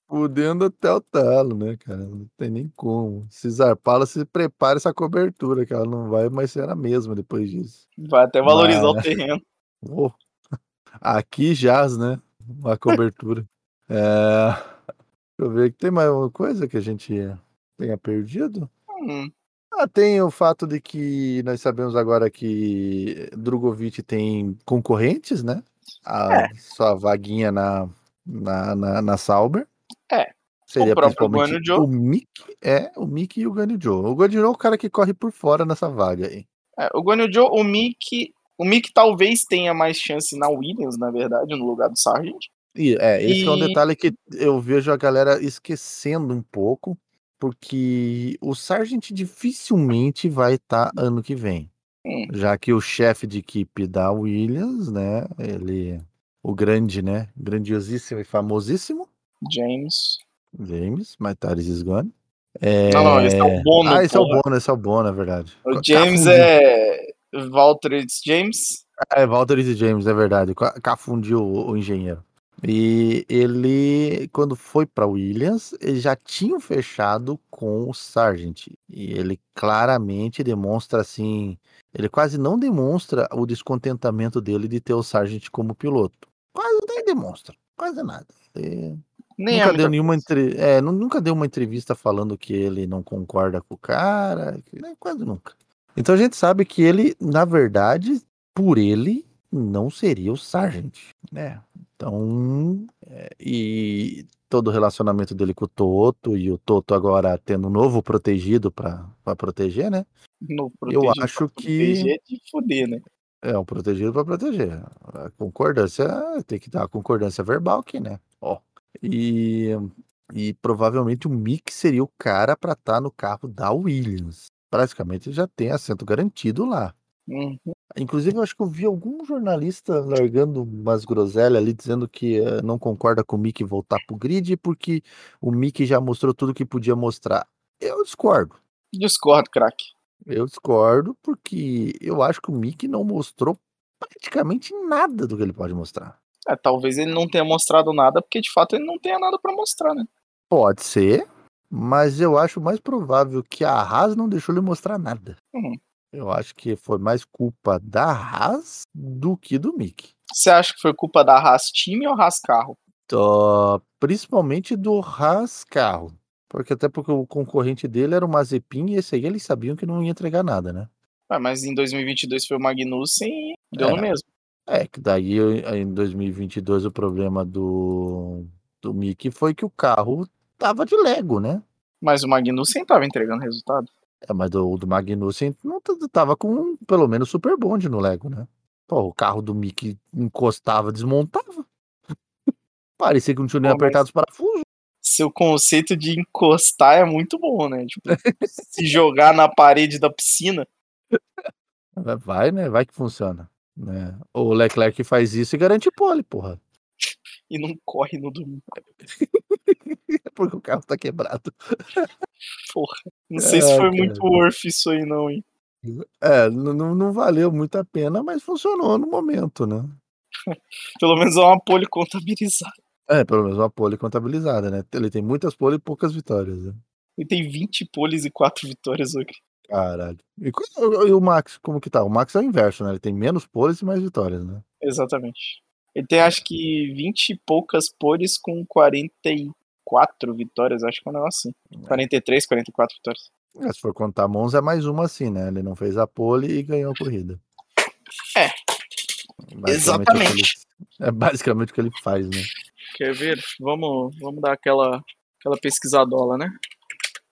Fudendo até o talo, né, cara? Não tem nem como. Se zarpá-la, se prepare essa cobertura, que ela não vai mais ser a mesma depois disso. Vai até valorizar Mas- o terreno. Oh, Aqui jaz, né? A cobertura. É... Deixa eu ver, tem mais alguma coisa que a gente tenha perdido? Hum, Ah, tem o fato de que nós sabemos agora que Drogovic tem concorrentes, né? A sua vaguinha na, na, na, na Sauber. É. Seria O próprio principalmente Zhou. o Mick, é, o Mick e o Guanyu Zhou. O Guanyu Zhou é o cara que corre por fora nessa vaga aí. é, o Guanyu Zhou, o Mick. O Mick talvez tenha mais chance na Williams, na verdade, no lugar do Sargent. E é, esse é um E- detalhe que eu vejo a galera esquecendo um pouco, porque o Sargent dificilmente vai estar ano que vem. Hum. Já que o chefe de equipe da Williams, né, ele o grande, né, grandiosíssimo e famosíssimo James. James, My Tires is Gone. É... Não, não, esse é o Bono. Ah, esse é o. Bono, esse é o Bono, é verdade. O Ca- James cafundiu. é. Valtteri James. É, Valtteri James, é verdade. Ca- Cafundiu o, o engenheiro. E ele, quando foi para Williams, eles já tinham fechado com o Sargent. E ele claramente demonstra assim. Ele quase não demonstra o descontentamento dele de ter o Sargent como piloto. Quase nem demonstra. Quase nada. Ele Nem nunca é deu nenhuma entre... é, nu- nunca deu uma entrevista falando que ele não concorda com o cara. né, Quase nunca. Então a gente sabe que ele, na verdade, por ele, não seria o Sargent, né? Então, é, e todo o relacionamento dele com o Toto e o Toto agora tendo um novo protegido para proteger, né? No Eu protegido acho pra que proteger de foder, né? é um protegido para proteger. A concordância tem que dar a concordância verbal aqui, né? Ó. E, e provavelmente o Mick seria o cara para estar no carro da Williams. Praticamente já tem assento garantido lá. Uhum. Inclusive, eu acho que eu vi algum jornalista largando umas groselhas ali, dizendo que eh, não concorda com o Mickey voltar pro grid, porque o Mickey já mostrou tudo que podia mostrar. Eu discordo. Discordo, craque. Eu discordo, porque eu acho que o Mickey não mostrou praticamente nada do que ele pode mostrar. É, talvez ele não tenha mostrado nada, porque de fato ele não tenha nada pra mostrar, né? Pode ser, mas eu acho mais provável que a Haas não deixou ele mostrar nada. Uhum. Eu acho que foi mais culpa da Haas do que do Mickey. Você acha que foi culpa da Haas time ou Haas carro? Tó- principalmente do Haas carro. Porque até porque o concorrente dele era o Mazepin e esse aí eles sabiam que não ia entregar nada, né? Ah, mas em 2022 foi o Magnussen e deu É. no mesmo. É, que daí em 2022 o problema do, do Mickey foi que o carro tava de Lego, né? Mas o Magnussen tava entregando resultado. É, mas do, do Magnussen não tava com pelo menos super bonde no Lego, né? Pô, o carro do Mickey encostava, desmontava. Parecia que não tinha nem Pô, apertado os parafusos. Seu conceito de encostar é muito bom, né? Tipo, se jogar na parede da piscina. Vai, né? Vai que funciona. Né? O Leclerc faz isso e garante pole, porra. E não corre no domingo. Porque o carro tá quebrado. Porra. Não sei se Ah, foi cara. muito worth isso aí, não, hein? É, não não valeu muito a pena, mas funcionou no momento, né? Pelo menos é uma pole contabilizada. É, pelo menos uma pole contabilizada, né? Ele tem muitas pole e poucas vitórias, né? Ele tem 20 poles e 4 vitórias hoje. Caralho. E, e o Max, como que tá? O Max é o inverso, né? Ele tem menos poles e mais vitórias, né? Exatamente. Ele tem acho que 20 e poucas poles com 44 vitórias, acho que é um negócio assim. 43, 44 vitórias. É, se for contar Monza, é mais uma assim, né? Ele não fez a pole e ganhou a corrida. É. Exatamente. ele- é basicamente o que ele faz, né? Quer ver? Vamos, vamos dar aquela, aquela pesquisadola, né?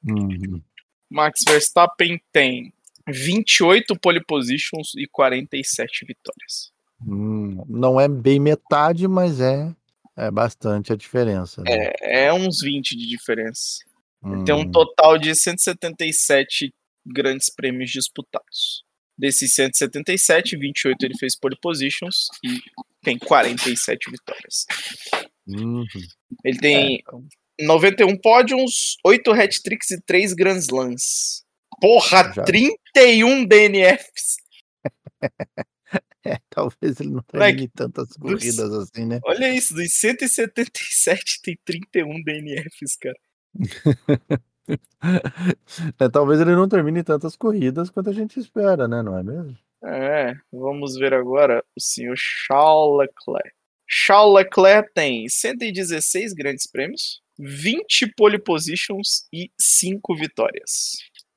Uhum. Max Verstappen tem 28 pole positions e 47 vitórias. Hum, não é bem metade, mas é, é bastante a diferença. Né? É, é uns 20 de diferença. Hum, Tem um total de 177 grandes prêmios disputados. Desses 177, 28 ele fez pole positions e tem 47 vitórias. uhum. Ele tem 91 pódios, 8 hat-tricks e 3 Grand Slams. Porra, Já. 31 DNFs. É, talvez ele não termine tantas corridas assim, né? Olha isso, dos 177 tem 31 DNFs, cara. É, talvez ele não termine tantas corridas quanto a gente espera, né? Não é mesmo? É, vamos ver agora o senhor Charles Leclerc. Charles Leclerc tem 116 grandes prêmios, 20 pole positions e 5 vitórias.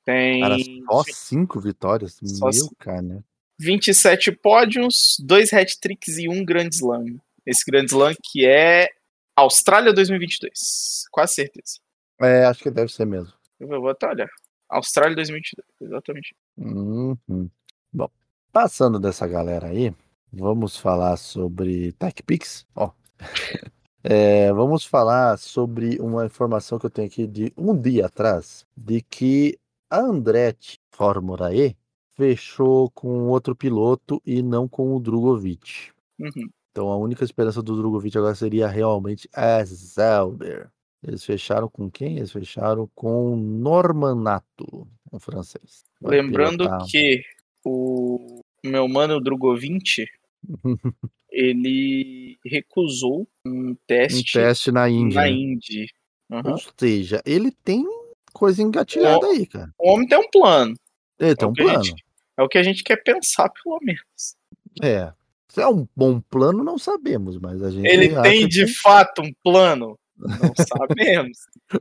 Tem Cara, só cinco vitórias? Só Meu, cara, né? 27 pódios, 2 hat-tricks e 1 Grand Slam. Esse Grand Slam que é Austrália 2022, quase certeza. É, acho que deve ser mesmo. Eu vou até olhar. Austrália 2022, exatamente. Uhum. Bom, passando dessa galera aí, vamos falar sobre TechPix. Ó. É, vamos falar sobre uma informação que eu tenho aqui de um dia atrás, de que a Andretti Fórmula E fechou com outro piloto e não com o Drogovic. Uhum. Então a única esperança do Drogovic agora seria realmente a Zauber. Eles fecharam com quem? Eles fecharam com Normanato, um francês. Vai Lembrando pilotar- que o meu mano Drogovic, ele recusou um um teste, teste na Índia. na né? Indy. Uhum. Ou seja, ele tem coisa engatilhada aí, cara. O homem tem um plano. Ele tem É o um plano. gente- É o que a gente quer pensar, pelo menos. É. Se é um bom plano, não sabemos, mas a gente. Ele tem que- de fato um plano? Não sabemos.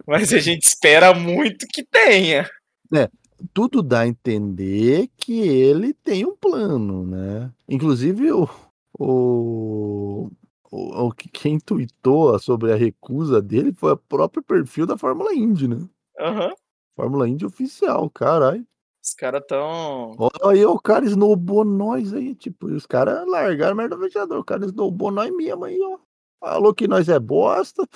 Mas a gente espera muito que tenha. Tudo dá a entender que ele tem um plano, né? Inclusive, o, o, o, o que quem tweetou sobre a recusa dele foi o próprio perfil da Fórmula Indy, né? Aham. Fórmula Indy oficial, caralho. Os caras tão. Olha aí, o cara snowbou nós aí, tipo, e os caras largaram merda do ventilador. O cara snowbou nós mesmo aí, ó. Falou que nós é bosta.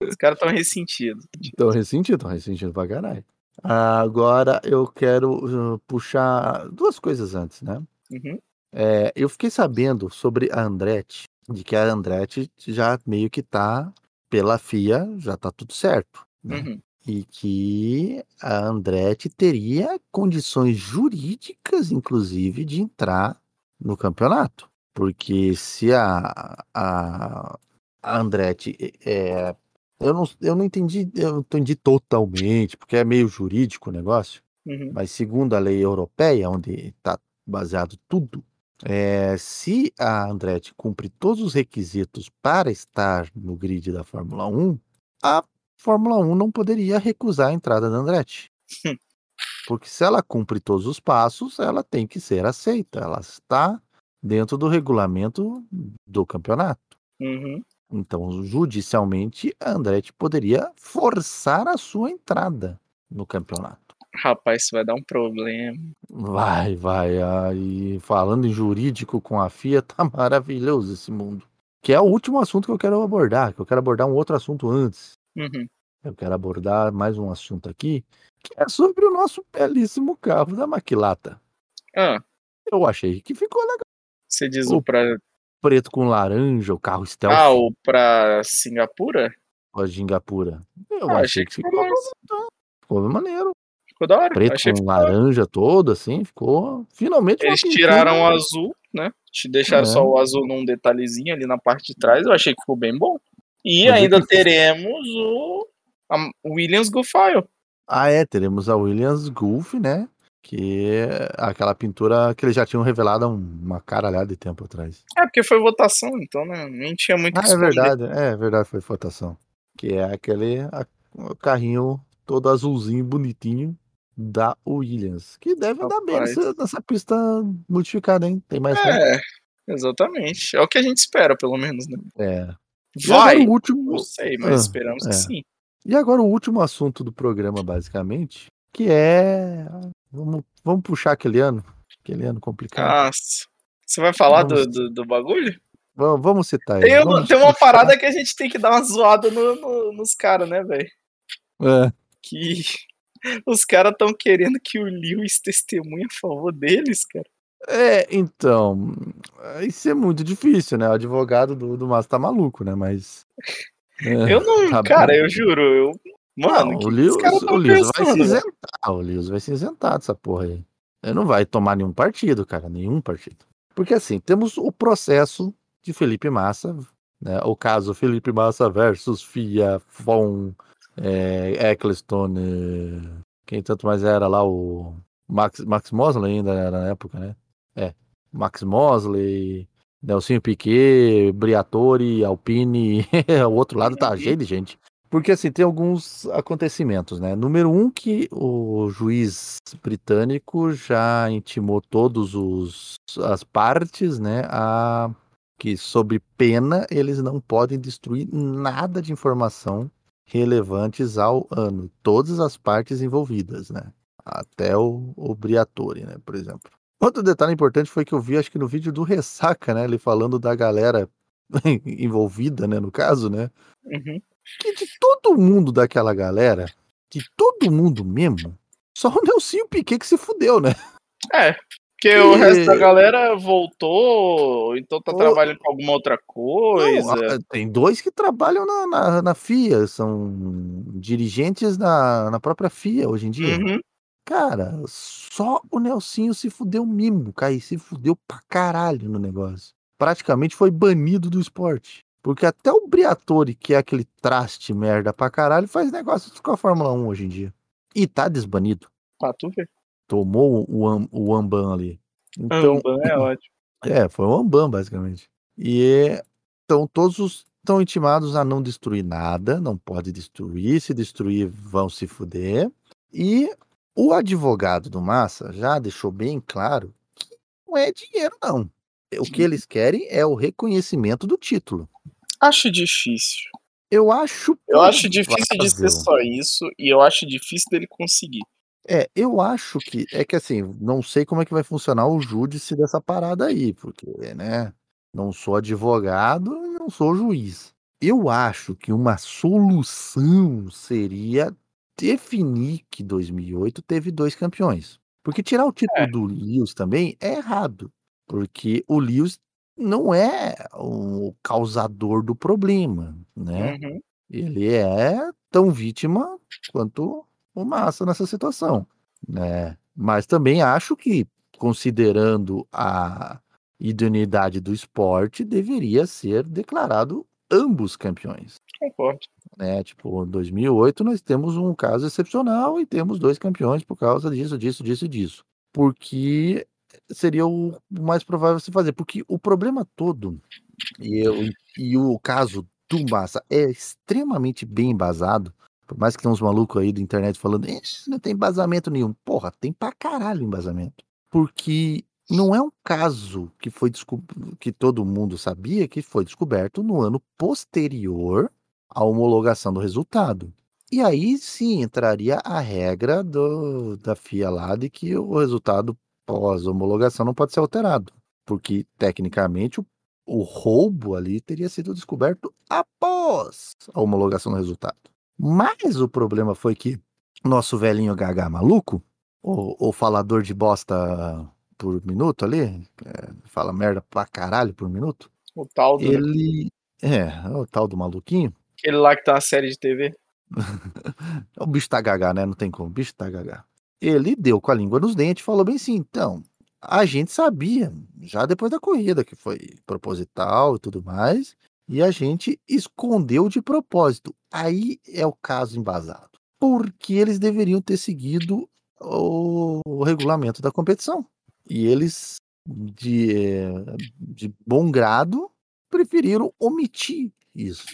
Os caras tão ressentidos. Tão ressentido, tão ressentido pra caralho. Agora eu quero uh, puxar duas coisas antes, né? Uhum. É, eu fiquei sabendo sobre a Andretti, de que a Andretti já meio que tá pela FIA, já tá tudo certo. né? Uhum. E que a Andretti teria condições jurídicas, inclusive, de entrar no campeonato. Porque se a, a, a Andretti é. Eu não, eu não entendi, eu não entendi totalmente, porque é meio jurídico o negócio. Uhum. Mas segundo a lei europeia, onde está baseado tudo, é, se a Andretti cumpre todos os requisitos para estar no grid da Fórmula 1, a Fórmula 1 não poderia recusar a entrada da Andretti. Porque se ela cumpre todos os passos, ela tem que ser aceita. Ela está dentro do regulamento do campeonato. Uhum. Então, judicialmente, a Andretti poderia forçar a sua entrada no campeonato. Rapaz, isso vai dar um problema. Vai, vai. Aí, falando em jurídico com a FIA, tá maravilhoso esse mundo. Que é o último assunto que eu quero abordar, que eu quero abordar um outro assunto antes. Uhum. Eu quero abordar mais um assunto aqui, que é sobre o nosso belíssimo carro da Maquilata. Ah, Eu achei que ficou legal. você diz O o pra. Preto com laranja, o carro stealth Ah, o pra Singapura? a Gingapura. Eu Ah, achei que ficou, mais. ficou maneiro. Ficou da hora. Preto Achei que com ficou laranja todo, assim, ficou. Finalmente Eles tiraram o azul, né? Te deixaram É. só o azul num detalhezinho ali na parte de trás. Eu achei que ficou bem bom. E Mas é ainda teremos o Williams Gulfile. Ah, é, teremos a Williams Gulf, né? Que é aquela pintura que eles já tinham revelado há um- uma caralhada de tempo atrás. É, porque foi votação, então né, nem tinha muito Ah, é verdade, é verdade, foi votação. Que é aquele a- carrinho todo azulzinho, bonitinho da Williams. Que deve andar bem Rapaz. nessa, nessa pista modificada, hein? Tem mais ré. É, exatamente. É o que a gente espera, pelo menos, né? É. E Vai! o último. Não sei, mas Ah, esperamos é. que sim. E agora o último assunto do programa, basicamente, que é. Vamos, vamos puxar aquele ano. Aquele ano complicado. Nossa. Você vai falar do, Vamos- do, do bagulho? Vamos, vamos citar ele. Tem, vamos tem uma puxar. parada que a gente tem que dar uma zoada no- no- nos caras, né, velho? É. Que os caras estão querendo que o Lewis testemunhe a favor deles, cara. É, então, isso é muito difícil, né? O advogado do, do Márcio tá maluco, né? Mas. é, Eu não, tá cara, bom. eu juro, eu. Mano, Não, o Lewis, caras o Lewis vai se isentar, o Lewis vai se isentar dessa porra aí. Ele não vai tomar nenhum partido, cara, nenhum partido. Porque assim, temos o processo de Felipe Massa, né? O caso Felipe Massa versus Fia, Von, é, Eccleston, é, quem tanto mais era lá, o Max, Max Mosley ainda era na época, né? É, Max Mosley, Nelsinho Piquet, Briatore, Alpine, o outro lado tá cheio de gente. Porque assim, tem alguns acontecimentos, né? Número um, que o juiz britânico já intimou todos os as partes, né? A que sob pena eles não podem destruir nada de informação relevantes ao ano. Todas as partes envolvidas, né? Até o, o Briatore, né? Por exemplo. Outro detalhe importante foi que eu vi, acho que no vídeo do Ressaca, né? Ele falando da galera envolvida, né? No caso, né? Uhum. que de todo mundo daquela galera, de todo mundo mesmo, só o Nelsinho Piquet que se fudeu, né? É, porque o resto da galera voltou, então tá Ô- trabalhando com alguma outra coisa. Não, ah, tem dois que trabalham na, na, na FIA, são dirigentes na, na própria FIA hoje em dia. Uhum. Cara, só o Nelsinho se fudeu mimo, cara, se fudeu pra caralho no negócio. Praticamente foi banido do esporte. Porque até o Briatore, que é aquele traste merda pra caralho, faz negócios com a Fórmula 1 hoje em dia. E tá desbanido. Pra tu ver. Tomou o, Am- o Amban ali. Então, Amban é ótimo. é, foi um Amban, basicamente. E então todos os- estão intimados a não destruir nada, não pode destruir, se destruir vão se fuder. E o advogado do Massa já deixou bem claro que não é dinheiro, não. o que eles querem é o reconhecimento do título. Acho difícil. Eu acho. Eu acho difícil de ser só isso e eu acho difícil dele conseguir. É, eu acho que. É que assim, não sei como é que vai funcionar o júdice dessa parada aí, porque, né? Não sou advogado e não sou juiz. Eu acho que uma solução seria definir que 2008 teve dois campeões. Porque tirar o título É. do Lewis também é errado. Porque o Lewis não é o causador do problema, né? Uhum. ele é tão vítima quanto o Massa nessa situação, né? Mas também acho que, considerando a idoneidade do esporte, deveria ser declarado ambos campeões, Concordo. né? Tipo, em 2008 nós temos um caso excepcional e temos dois campeões por causa disso, disso, disso e disso. Porque seria o mais provável se fazer, porque o problema todo e, eu- e o caso do Massa é extremamente bem embasado. Por mais que tenha uns malucos aí da internet falando, "Eh, não tem embasamento nenhum. Porra, tem pra caralho embasamento. Porque não é um caso que foi que todo mundo sabia que foi descoberto no ano posterior à homologação do resultado. E aí sim entraria a regra do, da FIA lá de que o resultado pós-homologação não pode ser alterado. Porque, tecnicamente, o o roubo ali teria sido descoberto após a homologação do resultado. Mas o problema foi que nosso velhinho Gagá maluco, o, o falador de bosta por minuto ali, é, fala merda pra caralho por minuto, O tal do. ele. É, o tal do maluquinho. Aquele lá que tá na série de TV. O bicho tá gagá, né? Não tem como. O bicho tá gagá. Ele deu com a língua nos dentes e falou bem assim: então, a gente sabia, já depois da corrida, que foi proposital e tudo mais, e a gente escondeu de propósito. Aí é o caso embasado. Porque eles deveriam ter seguido o, o regulamento da competição. E eles, de, eh, de bom grado, preferiram omitir isso.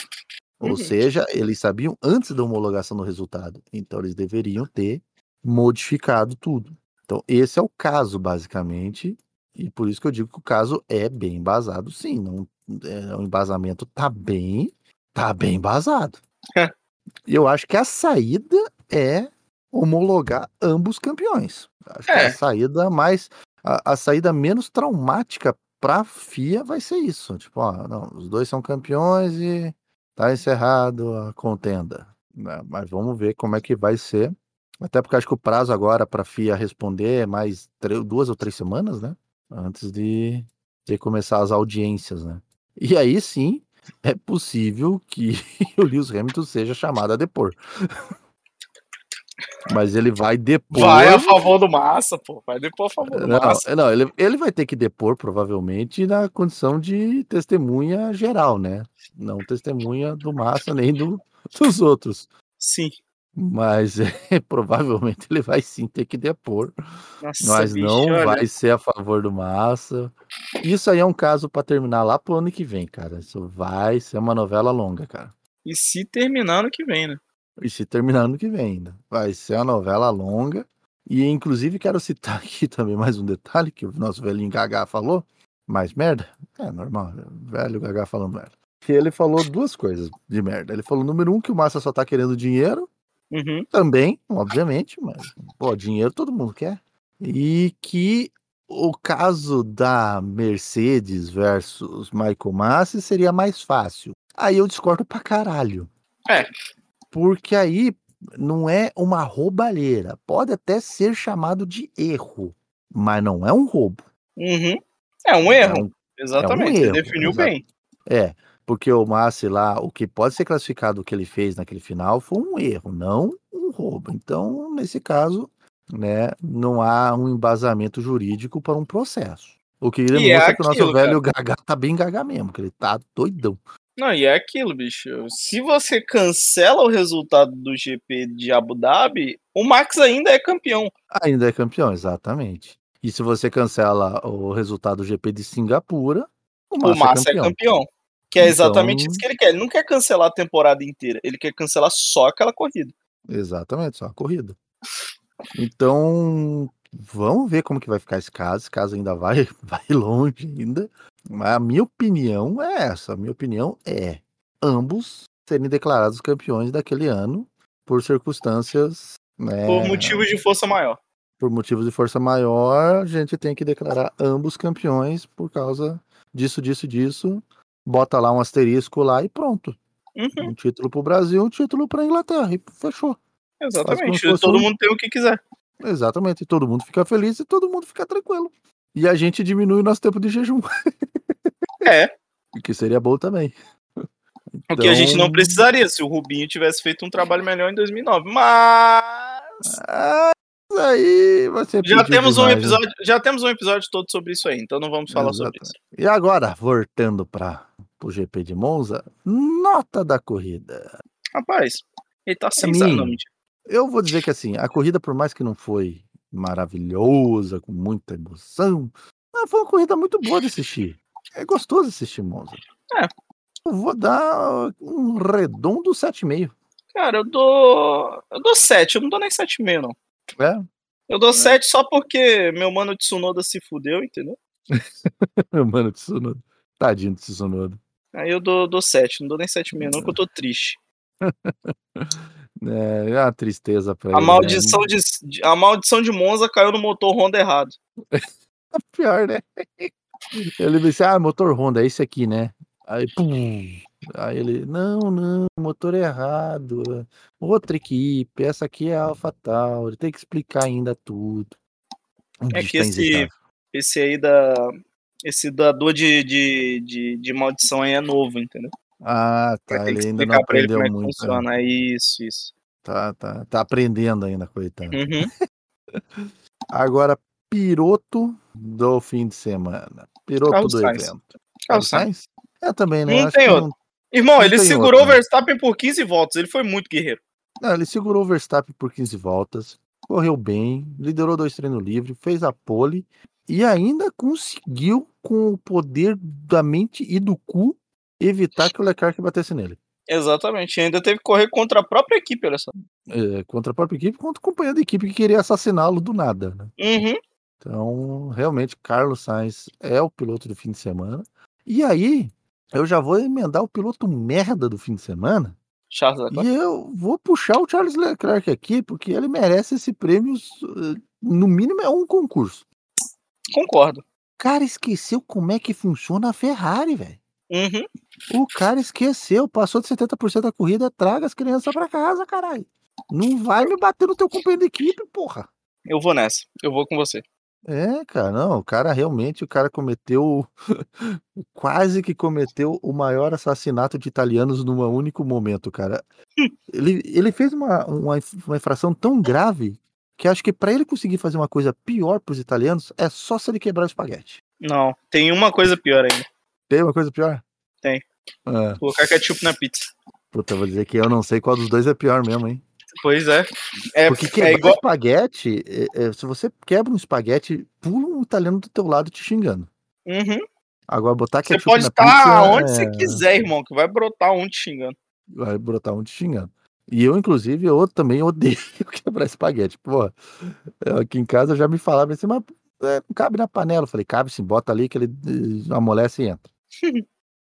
Ou Uhum. seja, eles sabiam antes da homologação do resultado. Então eles deveriam ter modificado tudo. Então esse é o caso, basicamente. E por isso que eu digo que o caso é bem embasado, sim. Não, é, o embasamento tá bem, tá bem embasado. E eu acho que a saída é homologar ambos campeões. Acho que É. a saída mais. A, a saída menos traumática pra FIA vai ser isso. Tipo, ó, não, os dois são campeões e tá encerrado a contenda. né? Mas vamos ver como é que vai ser. Até porque acho que o prazo agora para a FIA responder é mais duas ou três semanas, né? Antes de, de começar as audiências, né? E aí sim é possível que o Lewis Hamilton seja chamado a depor. Mas ele vai depor. Vai a favor do Massa, pô. Vai depois a favor do Não, Massa. não ele, ele vai ter que depor, provavelmente, na condição de testemunha geral, né? Não testemunha do Massa nem do, dos outros. Sim. Mas é, provavelmente ele vai sim ter que depor. Nossa, Mas bicho, não olha. vai ser a favor do Massa. Isso aí é um caso para terminar lá pro ano que vem, cara. Isso vai ser uma novela longa, cara. E se terminar no que vem, né? E se terminar ano que vem ainda. Vai ser uma novela longa. E inclusive quero citar aqui também mais um detalhe que o nosso velhinho Gagá falou. Mais merda? É normal, velho Gagá falando merda. Que ele falou duas coisas de merda. Ele falou, número um, que o Massa só tá querendo dinheiro. Uhum. Também, obviamente, mas, pô, dinheiro todo mundo quer. E que o caso da Mercedes versus Michael Massi seria mais fácil. Aí eu discordo pra caralho. É. Porque aí não é uma roubalheira. Pode até ser chamado de erro, mas não é um roubo. Uhum. É um erro. É um- Exatamente. erro, Você definiu exato. bem. É, porque o Massi lá, o que pode ser classificado o que ele fez naquele final foi um erro, não um roubo. Então, nesse caso, né, não há um embasamento jurídico para um processo. O que demonstra é que o nosso aquilo, velho Gagá tá bem Gagá mesmo, que ele tá doidão. Não, e é aquilo, bicho. Se você cancela o resultado do GP de Abu Dhabi, o Max ainda é campeão. Ainda é campeão, exatamente. E se você cancela o resultado do GP de Singapura, o Massa, o Massa é campeão. é campeão. Que é exatamente Então- isso que ele quer. Ele não quer cancelar a temporada inteira. Ele quer cancelar só aquela corrida. Exatamente, só a corrida. Então, Vamos ver como que vai ficar esse caso. Esse caso ainda vai, vai longe ainda. Mas a minha opinião é essa. A minha opinião é ambos serem declarados campeões daquele ano por circunstâncias. Né, Por motivos de força maior. por motivos de força maior, a gente tem que declarar ambos campeões por causa disso, disso, disso. Bota lá um asterisco lá e pronto. Uhum, Um título pro Brasil, um título pra Inglaterra. E fechou. exatamente. Todo um- mundo tem o que quiser. Exatamente. E todo mundo fica feliz e todo mundo fica tranquilo. E a gente diminui o nosso tempo de jejum. É. O que seria bom também. O que a gente não Então- precisaria se o Rubinho tivesse feito um trabalho melhor em 2009. Mas Ah, isso aí você já temos um né? episódio, já temos um episódio todo sobre isso aí, então não vamos falar sobre isso. E agora, voltando para o GP de Monza, nota da corrida. Rapaz, ele tá sensacional. mentira. Eu vou dizer que assim, a corrida, por mais que não foi maravilhosa, com muita emoção, foi uma corrida muito boa de assistir. É gostoso assistir Monza. É. Eu vou dar um redondo 7,5. Cara, eu dou. Eu dou 7, eu não dou nem 7,5, não. É? Eu dou 7 só porque meu mano Tsunoda se fudeu, entendeu? Mano, Tsunoda. Tadinho do Tsunoda. Aí eu dou, dou 7, não dou nem 7,5, não, que eu tô triste. É, é uma tristeza pra A ele. né? maldição de, de- a maldição de Monza caiu no motor Honda errado. Pior, né? Ele disse, ah, motor Honda, é esse aqui, né? Aí, pum. Aí ele, não, não, motor errado. Outra equipe, essa aqui é a AlphaTauri, tem que explicar ainda tudo. É que tá esse-. Esse aí da. Esse dador de, de, de, de maldição aí é novo, entendeu? Ah, tá, ele ainda não aprendeu é muito. né? funciona. É isso, isso. Tá, tá, tá aprendendo ainda, coitado. Uhum. Agora, piloto do fim de semana. Piloto Carlos do Sainz. evento. Carlos Sainz. É também, né? Não tem outro. não- Irmão, Não ele segurou outro, o né? Verstappen por 15 voltas. Ele foi muito guerreiro. Não, ele segurou o Verstappen por 15 voltas, correu bem, liderou dois treinos livres, fez a pole e ainda conseguiu, com o poder da mente e do cu, evitar que o Leclerc batesse nele. Exatamente. E ainda teve que correr contra a própria equipe, olha só. É, contra a própria equipe, contra o companheiro da equipe que queria assassiná-lo do nada. Né? Uhum. Então, realmente, Carlos Sainz é o piloto do fim de semana. E aí, eu já vou emendar o piloto merda do fim de semana. Charles Leclerc. E eu vou puxar o Charles Leclerc aqui, porque ele merece esse prêmio, eh, no mínimo é um concurso. Concordo. Cara esqueceu como é que funciona a Ferrari, velho. Uhum. O cara esqueceu, passou de 70% da corrida, traga as crianças pra casa, caralho. Não vai me bater no teu companheiro de equipe, porra. Eu vou nessa. Eu vou com você. É, cara, não, o cara realmente, o cara cometeu, quase que cometeu o maior assassinato de italianos num único momento, cara. Ele, ele fez uma, uma, uma infração tão grave que acho que pra ele conseguir fazer uma coisa pior pros italianos é só se ele quebrar o espaguete. Não, tem uma coisa pior ainda. Tem uma coisa pior? Tem. Ah, Colocar ketchup na pizza. puta, eu vou dizer que eu não sei qual dos dois é pior mesmo, hein? Pois é. É, Porque é quebrar igual. espaguete, é- é, se você quebra um espaguete, pula um italiano do teu lado te xingando. Uhum. Agora botar Você ketchup pode na estar pizza, onde é, você quiser, irmão, que vai brotar um te xingando. vai brotar um te xingando. E eu, inclusive, eu também odeio quebrar espaguete. Pô, eu aqui em casa já me falavam assim, mas é, não cabe na panela. Eu falei, cabe sim, bota ali que ele eh, amolece e entra.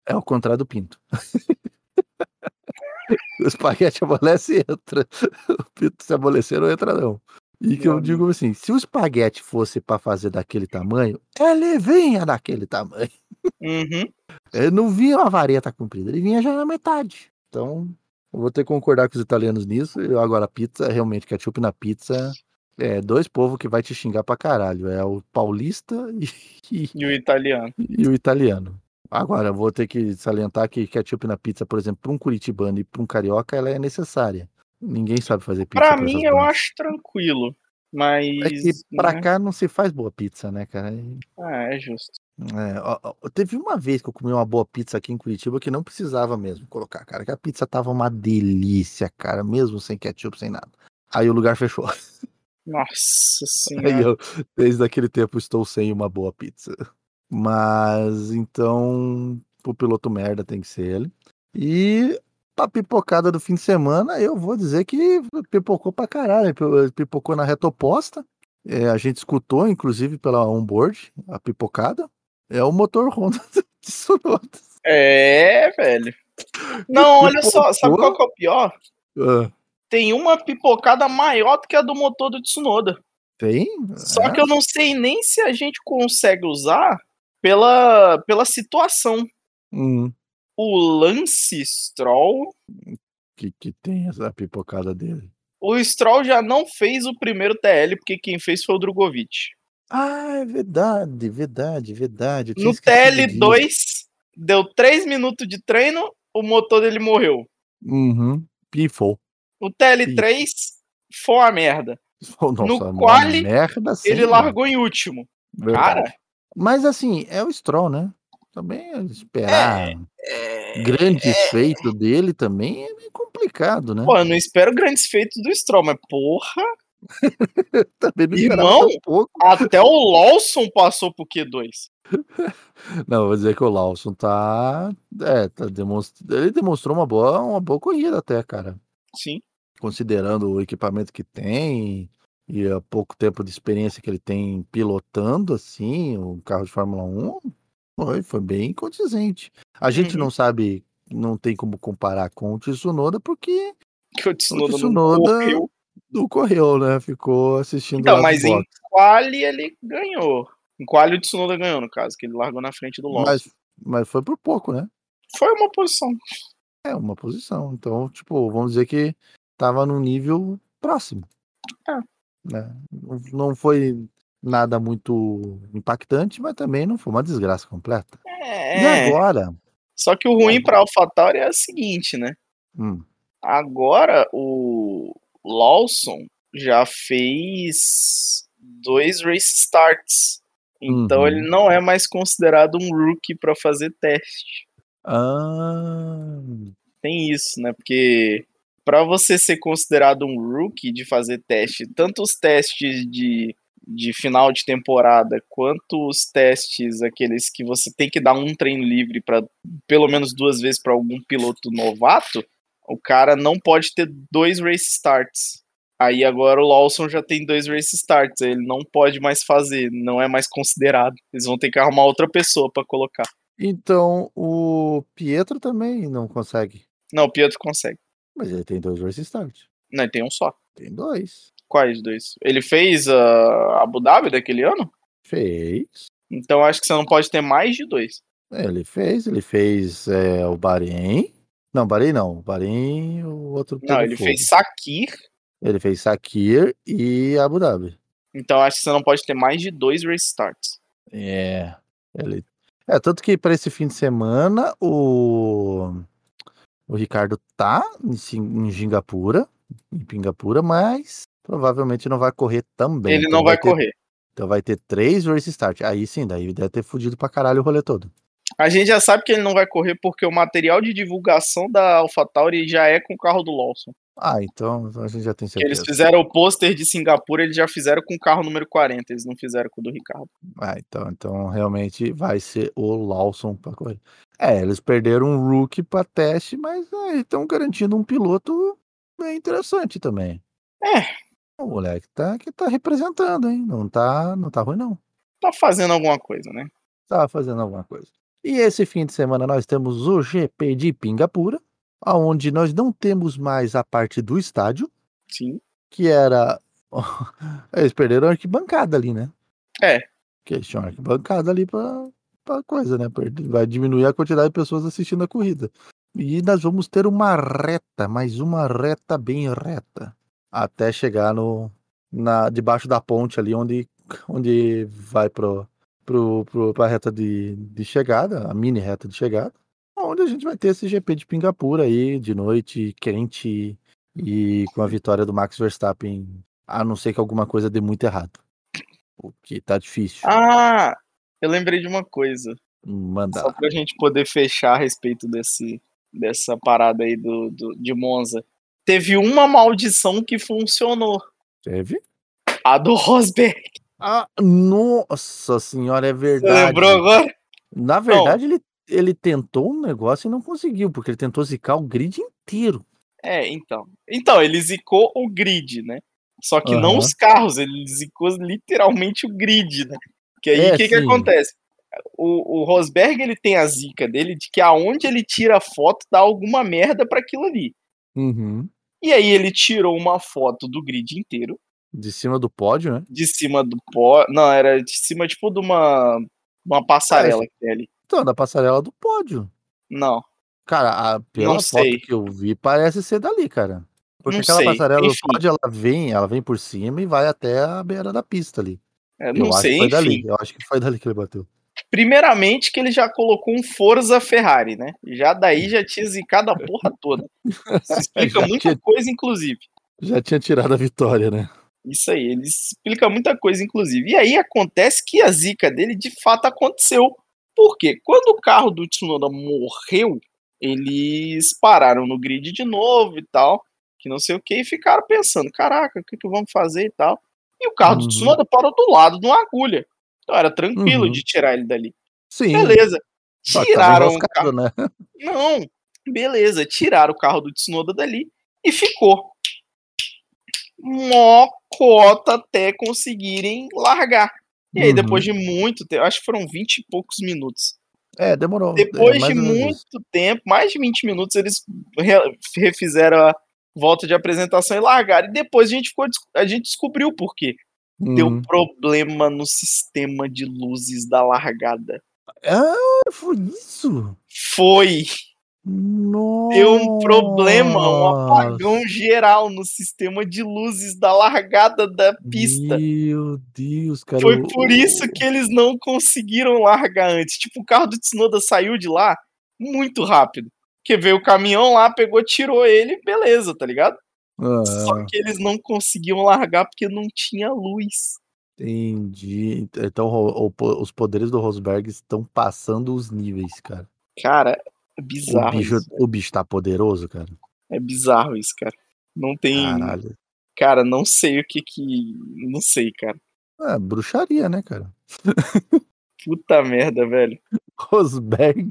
É o contrário do pinto. o espaguete amolece e entra. O pinto se amolecer não entra, não. E que eu digo assim, se o espaguete fosse para fazer daquele tamanho, ele vinha daquele tamanho. Uhum. Ele não vinha uma vareta comprida, ele vinha já na metade. Então, eu vou ter que concordar com os italianos nisso. Eu, agora, pizza, realmente, ketchup na pizza é dois povos que vai te xingar pra caralho. É o paulista e- E o italiano. e o italiano. Agora, eu vou ter que salientar que ketchup na pizza, por exemplo, para um curitibano e para um carioca, ela é necessária. Ninguém sabe fazer pizza. Com mim, eu acho tranquilo. Mas. É que pra né? cá não se faz boa pizza, né, cara? Ah, é justo. É, ó, ó, teve uma vez que eu comi uma boa pizza aqui em Curitiba que não precisava mesmo colocar, cara. Que a pizza tava uma delícia, cara, mesmo sem ketchup, sem nada. Aí o lugar fechou. Nossa Aí senhora. eu, desde aquele tempo, estou sem uma boa pizza. Mas então, o piloto merda tem que ser ele. E a pipocada do fim de semana, eu vou dizer que pipocou pra caralho. Pipocou na reta oposta. é, a gente escutou, inclusive, pela onboard, a pipocada, é o motor Honda de Tsunoda. É, velho. Não, olha só, sabe qual que é o pior? Ah, Tem uma pipocada maior do que a do motor do Tsunoda. tem? Só É? que eu não sei nem se a gente consegue usar pela, pela situação. Hum, O Lance Stroll. que, que tem essa pipocada dele. O Stroll já não fez o primeiro TL, porque quem fez foi o Drogovic. Ah, é verdade, verdade, verdade. No esquecido disso. TL2, deu 3 minutos de treino, o motor dele morreu. Uhum, pifou. O TL3 foi uma merda. Nossa, No quali, merda sim, Ele mano. largou em último. Verdade. Cara, Mas assim, é o Stroll, né? Também esperar é... grandes feitos dele também é meio complicado, né? Pô, eu não espero grandes feitos do Stroll, mas porra, também não irmão? pouco. até o Lawson passou pro Q2. Não, vou dizer que o Lawson tá. É, tá demonst... ele demonstrou uma boa, uma boa corrida até, cara. Sim. Considerando o equipamento que tem e o pouco tempo de experiência que ele tem pilotando, assim, o carro de Fórmula 1, foi, foi bem condizente. A gente Uhum. não sabe, não tem como comparar com o Tsunoda, porque Que o Tsunoda, não Tsunoda correu. não correu, né? Ficou assistindo Então, mas em quali ele ganhou. Em quali o Tsunoda ganhou, no caso, que ele largou na frente do Lawson. mas, mas foi por pouco, né? Foi uma posição. É uma posição. Então, tipo, vamos dizer que tava num nível próximo. É. Né? Não- foi nada muito impactante, mas também não foi uma desgraça completa. E É. agora? Só que o ruim pra AlphaTauri é o seguinte, né? Hum, Agora o Lawson já fez dois race starts. Então Uhum. ele não é mais considerado um rookie pra fazer teste. ah, Tem isso, né? Porque pra você ser considerado um rookie de fazer teste, tanto os testes de, de final de temporada quanto os testes aqueles que você tem que dar um treino livre para pelo menos duas vezes para algum piloto novato, o cara não pode ter dois race starts. Aí agora o Lawson já tem dois race starts, ele não pode mais fazer, não é mais considerado. Eles vão ter que arrumar outra pessoa pra colocar. então o Pietro também não consegue. Não, o Pietro consegue. Mas ele tem dois race start. Não, ele tem um só. Tem dois. Quais dois? Ele fez a Abu Dhabi daquele ano? Fez. Então acho que você não pode ter mais de dois. Ele fez, ele fez é, o Bahrein. Não, Bahrein não. Bahrein, o outro. Não, ele fogo. fez Sakir. Ele fez Sakir e Abu Dhabi. Então acho que você não pode ter mais de dois race starts. É. Ele... É, tanto que para esse fim de semana o. O Ricardo tá em, Sing- em Singapura, em Pingapura, mas provavelmente não vai correr também. ele Então não vai ter- correr. Então vai ter três race start. Aí sim, daí deve ter fudido pra caralho o rolê todo. A gente já sabe que ele não vai correr porque o material de divulgação da AlphaTauri já é com o carro do Lawson. Ah, então a gente já tem certeza. eles fizeram o pôster de Singapura, eles já fizeram com o carro número 40, eles não fizeram com o do Ricardo. Ah, então, então realmente vai ser o Lawson para correr. É, eles perderam um rookie para teste, mas estão garantindo um piloto bem interessante também. É. O moleque tá que tá representando, hein? Não tá, não tá ruim não. Tá fazendo alguma coisa, né? Tá fazendo alguma coisa. E esse fim de semana nós temos o GP de Pingapura, aonde nós não temos mais a parte do estádio, Sim. que era eles perderam a arquibancada ali, né? É. Que eles tinham arquibancada ali pra, pra coisa, né? Vai diminuir a quantidade de pessoas assistindo a corrida. E nós vamos ter uma reta, mais uma reta bem reta. Até chegar no, na, debaixo da ponte ali, onde, onde vai pro, pro, pro, pra reta de, de chegada, a mini reta de chegada. Onde a gente vai ter esse GP de Pingapura aí, de noite, quente e com a vitória do Max Verstappen, a não ser que alguma coisa dê muito errado. O que tá difícil. Ah, eu lembrei de uma coisa. Manda. Só pra gente poder fechar a respeito desse, dessa parada aí do, do, de Monza. Teve uma maldição que funcionou. Teve? A do Rosberg. Ah, nossa senhora, é Você verdade. lembrou agora? Na verdade, ele, ele tentou um negócio e não conseguiu, porque ele tentou zicar o grid inteiro. É, então. Então, ele zicou o grid, né? Só que não Aham. os carros, ele zicou literalmente o grid, né? Que aí o É, que, que acontece? O, o Rosberg ele tem a zica dele de que aonde ele tira a foto dá alguma merda para aquilo ali. Uhum. E aí ele tirou uma foto do grid inteiro, De cima do pódio, né? de cima do pó. Não, era de cima, tipo, de uma, uma passarela que tem ali. Então, da passarela do pódio. Não. Cara, a, pela Não foto sei. que eu vi, parece ser dali, cara. Porque Não aquela sei, passarela do enfim. pódio, ela vem, ela vem por cima e vai até a beira da pista ali. É, Eu não acho sei, que foi enfim. dali. Eu acho que foi dali que ele bateu. Primeiramente que ele já colocou um Forza Ferrari, né? Já daí já tinha zicado a porra toda. Isso explica muita tinha- coisa, inclusive. Já tinha tirado a vitória, né? Isso aí, ele explica muita coisa, inclusive. E aí acontece que a zica dele de fato aconteceu. Por quê? Quando o carro do Tsunoda morreu, eles pararam no grid de novo e tal, que não sei o que, e ficaram pensando: caraca, o que, que vamos fazer e tal. E o carro do Uhum. Tsunoda parou do lado de uma agulha. Então era tranquilo Uhum. de tirar ele dali. Sim. Beleza. que tava Tiraram o carro. né? Não, beleza, tiraram o carro do Tsunoda dali e ficou. Mó cota até conseguirem largar. E aí, Uhum. depois de muito tempo, acho que foram 20 e poucos minutos. É, demorou. Depois é, de muito tempo, mais de 20 minutos, eles re- refizeram a volta de apresentação e largaram. E depois a gente, ficou, a gente descobriu por quê. Deu Uhum. problema no sistema de luzes da largada. Ah, foi isso? Foi! Nossa. Deu um problema, um apagão geral no sistema de luzes da largada da pista. Meu Deus, cara. Foi por isso que eles não conseguiram largar antes. Tipo, o carro do Tsunoda saiu de lá muito rápido. Porque veio o caminhão lá, pegou, tirou ele, beleza, tá ligado? Ah, Só que eles não conseguiam largar porque não tinha luz. entendi. Então os poderes do Rosberg estão passando os níveis, cara. Cara, é O bizarro bicho, isso. o bicho tá poderoso, cara. É bizarro isso, cara. Não tem. Caralho. Cara, não sei o que que. Não sei, cara. É, bruxaria, né, cara? Puta merda, velho. Rosberg.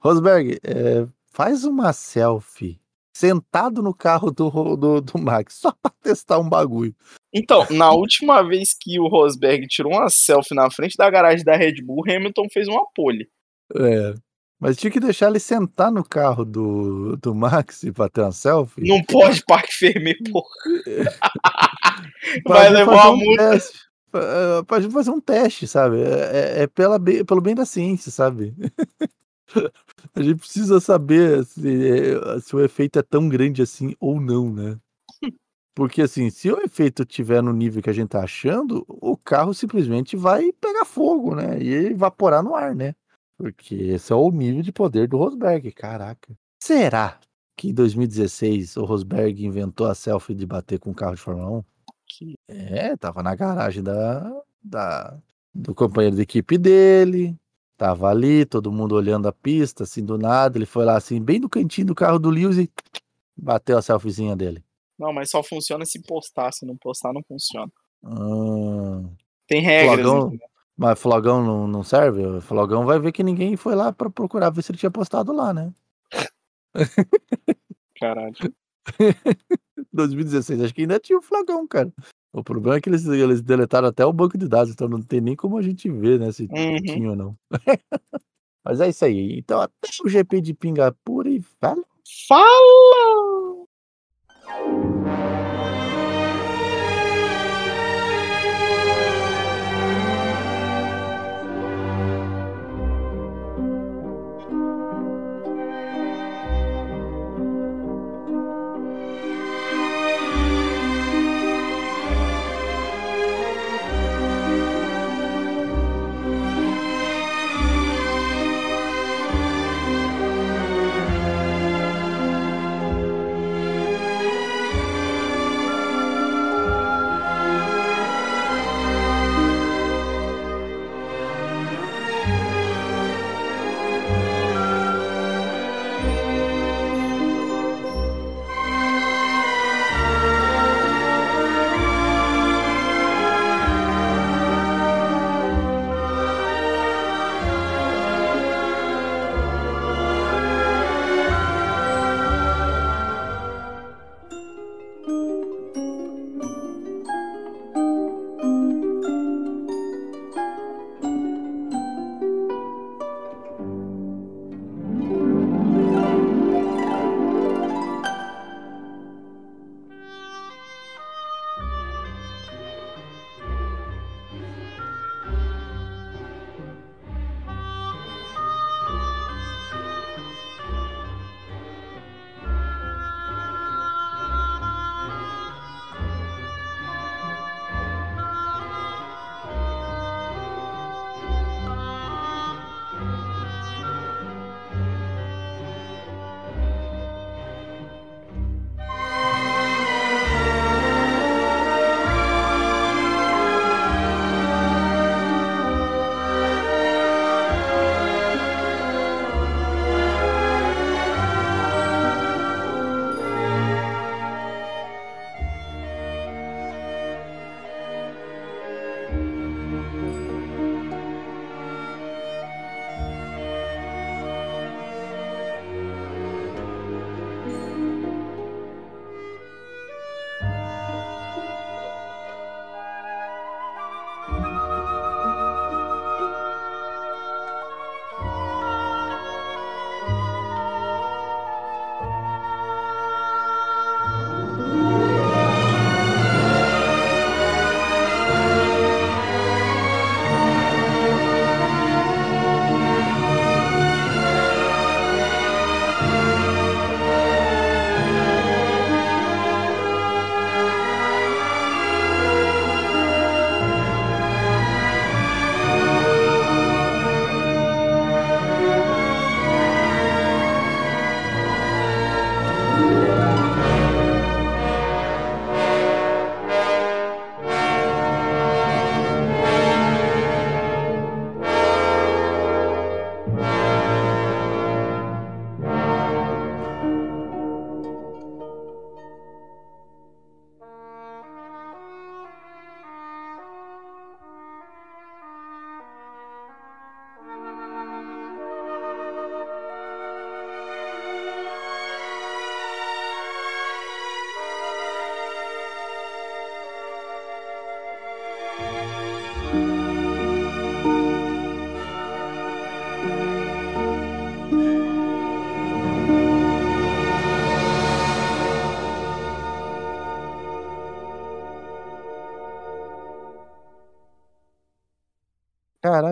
Rosberg, é, faz uma selfie sentado no carro do, do, do Max, só pra testar um bagulho. Então, na última vez que o Rosberg tirou uma selfie na frente da garagem da Red Bull, Hamilton fez uma pole. É. Mas tinha que deixar ele sentar no carro do, do Max pra ter uma selfie. Não pode Parque Fermé, porra. Vai levar um multa. teste. Pra, pra gente fazer um teste, sabe? É, é- é pela, pelo bem da ciência, sabe? A gente precisa saber se, é, se o efeito é tão grande assim ou não, né? Porque assim, se o efeito tiver no nível que a gente tá achando, o carro simplesmente vai pegar fogo, né? E evaporar no ar, né? Porque esse é o nível de poder do Rosberg, caraca. Será que em 2016 o Rosberg inventou a selfie de bater com o carro de Fórmula 1? Que- É, tava na garagem da, da do companheiro de equipe dele. Tava ali, todo mundo olhando a pista, assim, do nada. Ele foi lá, assim, bem no cantinho do carro do Lewis e bateu a selfiezinha dele. Não, mas só funciona se postar. Se não postar, não funciona. Ah, Tem regras. Flogão? entendeu? Mas Flogão não, não serve? O Flogão vai ver que ninguém foi lá pra procurar ver se ele tinha postado lá, né? Caralho. 2016, acho que ainda tinha o Flogão, cara. O problema é que eles, eles deletaram até o banco de dados, então não tem nem como a gente ver, né, se Uhum. tinha ou não. Mas é isso aí. Então até o GP de Pingapura e fala. Fala!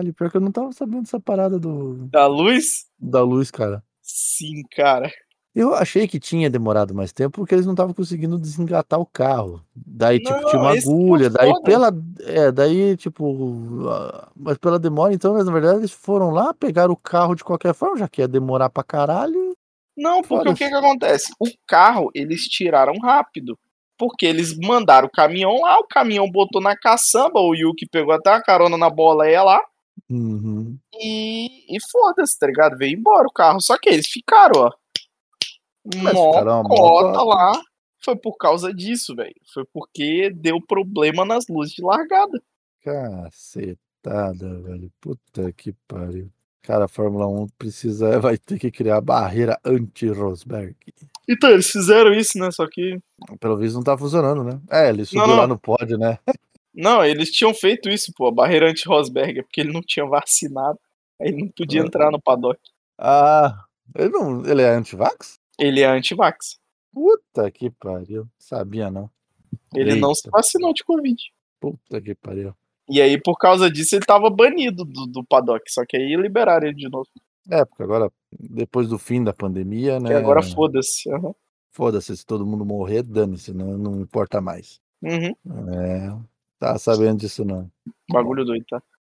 Caralho, pior que eu não tava sabendo dessa parada do, Da luz? da luz, cara. Sim, cara. Eu achei que tinha demorado mais tempo porque eles não estavam conseguindo desengatar o carro. Daí, tipo, Não, tinha uma agulha. Daí, foda. pela. É, daí, tipo. Mas pela demora, então, na verdade, eles foram lá, pegaram o carro de qualquer forma, já que ia demorar pra caralho. Não, porque o que que acontece? O carro, eles tiraram rápido. Porque eles mandaram o caminhão lá, o caminhão botou na caçamba, o Yuki pegou até uma carona na bola e ia lá. Uhum. E, e foda-se, tá ligado? Veio embora o carro. Só que eles ficaram, ó. Mas Mó ficaram cota lá. Foi por causa disso, velho. Foi porque deu problema nas luzes de largada. Cacetada, velho. Puta que pariu. Cara, a Fórmula 1 precisa, vai ter que criar barreira anti-Rosberg. Então, eles fizeram isso, né? Só que. Pelo visto não tá funcionando, né? É, ele subiu não. lá no pódio, né? Não, eles tinham feito isso, pô. A barreira anti-Rosberg, é porque ele não tinha vacinado. Aí ele não podia Ah. entrar no paddock. Ah, ele não. Ele é anti-vax? Ele é anti-vax. Puta que pariu. Sabia não. Ele não se Eita. vacinou de Covid. Puta que pariu. E aí, por causa disso, ele tava banido do, do paddock. Só que aí liberaram ele de novo. É, porque agora, depois do fim da pandemia, né? Que agora foda-se. aham. Foda-se, se todo mundo morrer, dane-se, não, não importa mais. Uhum. É, tá sabendo disso não. Bagulho doido, tá?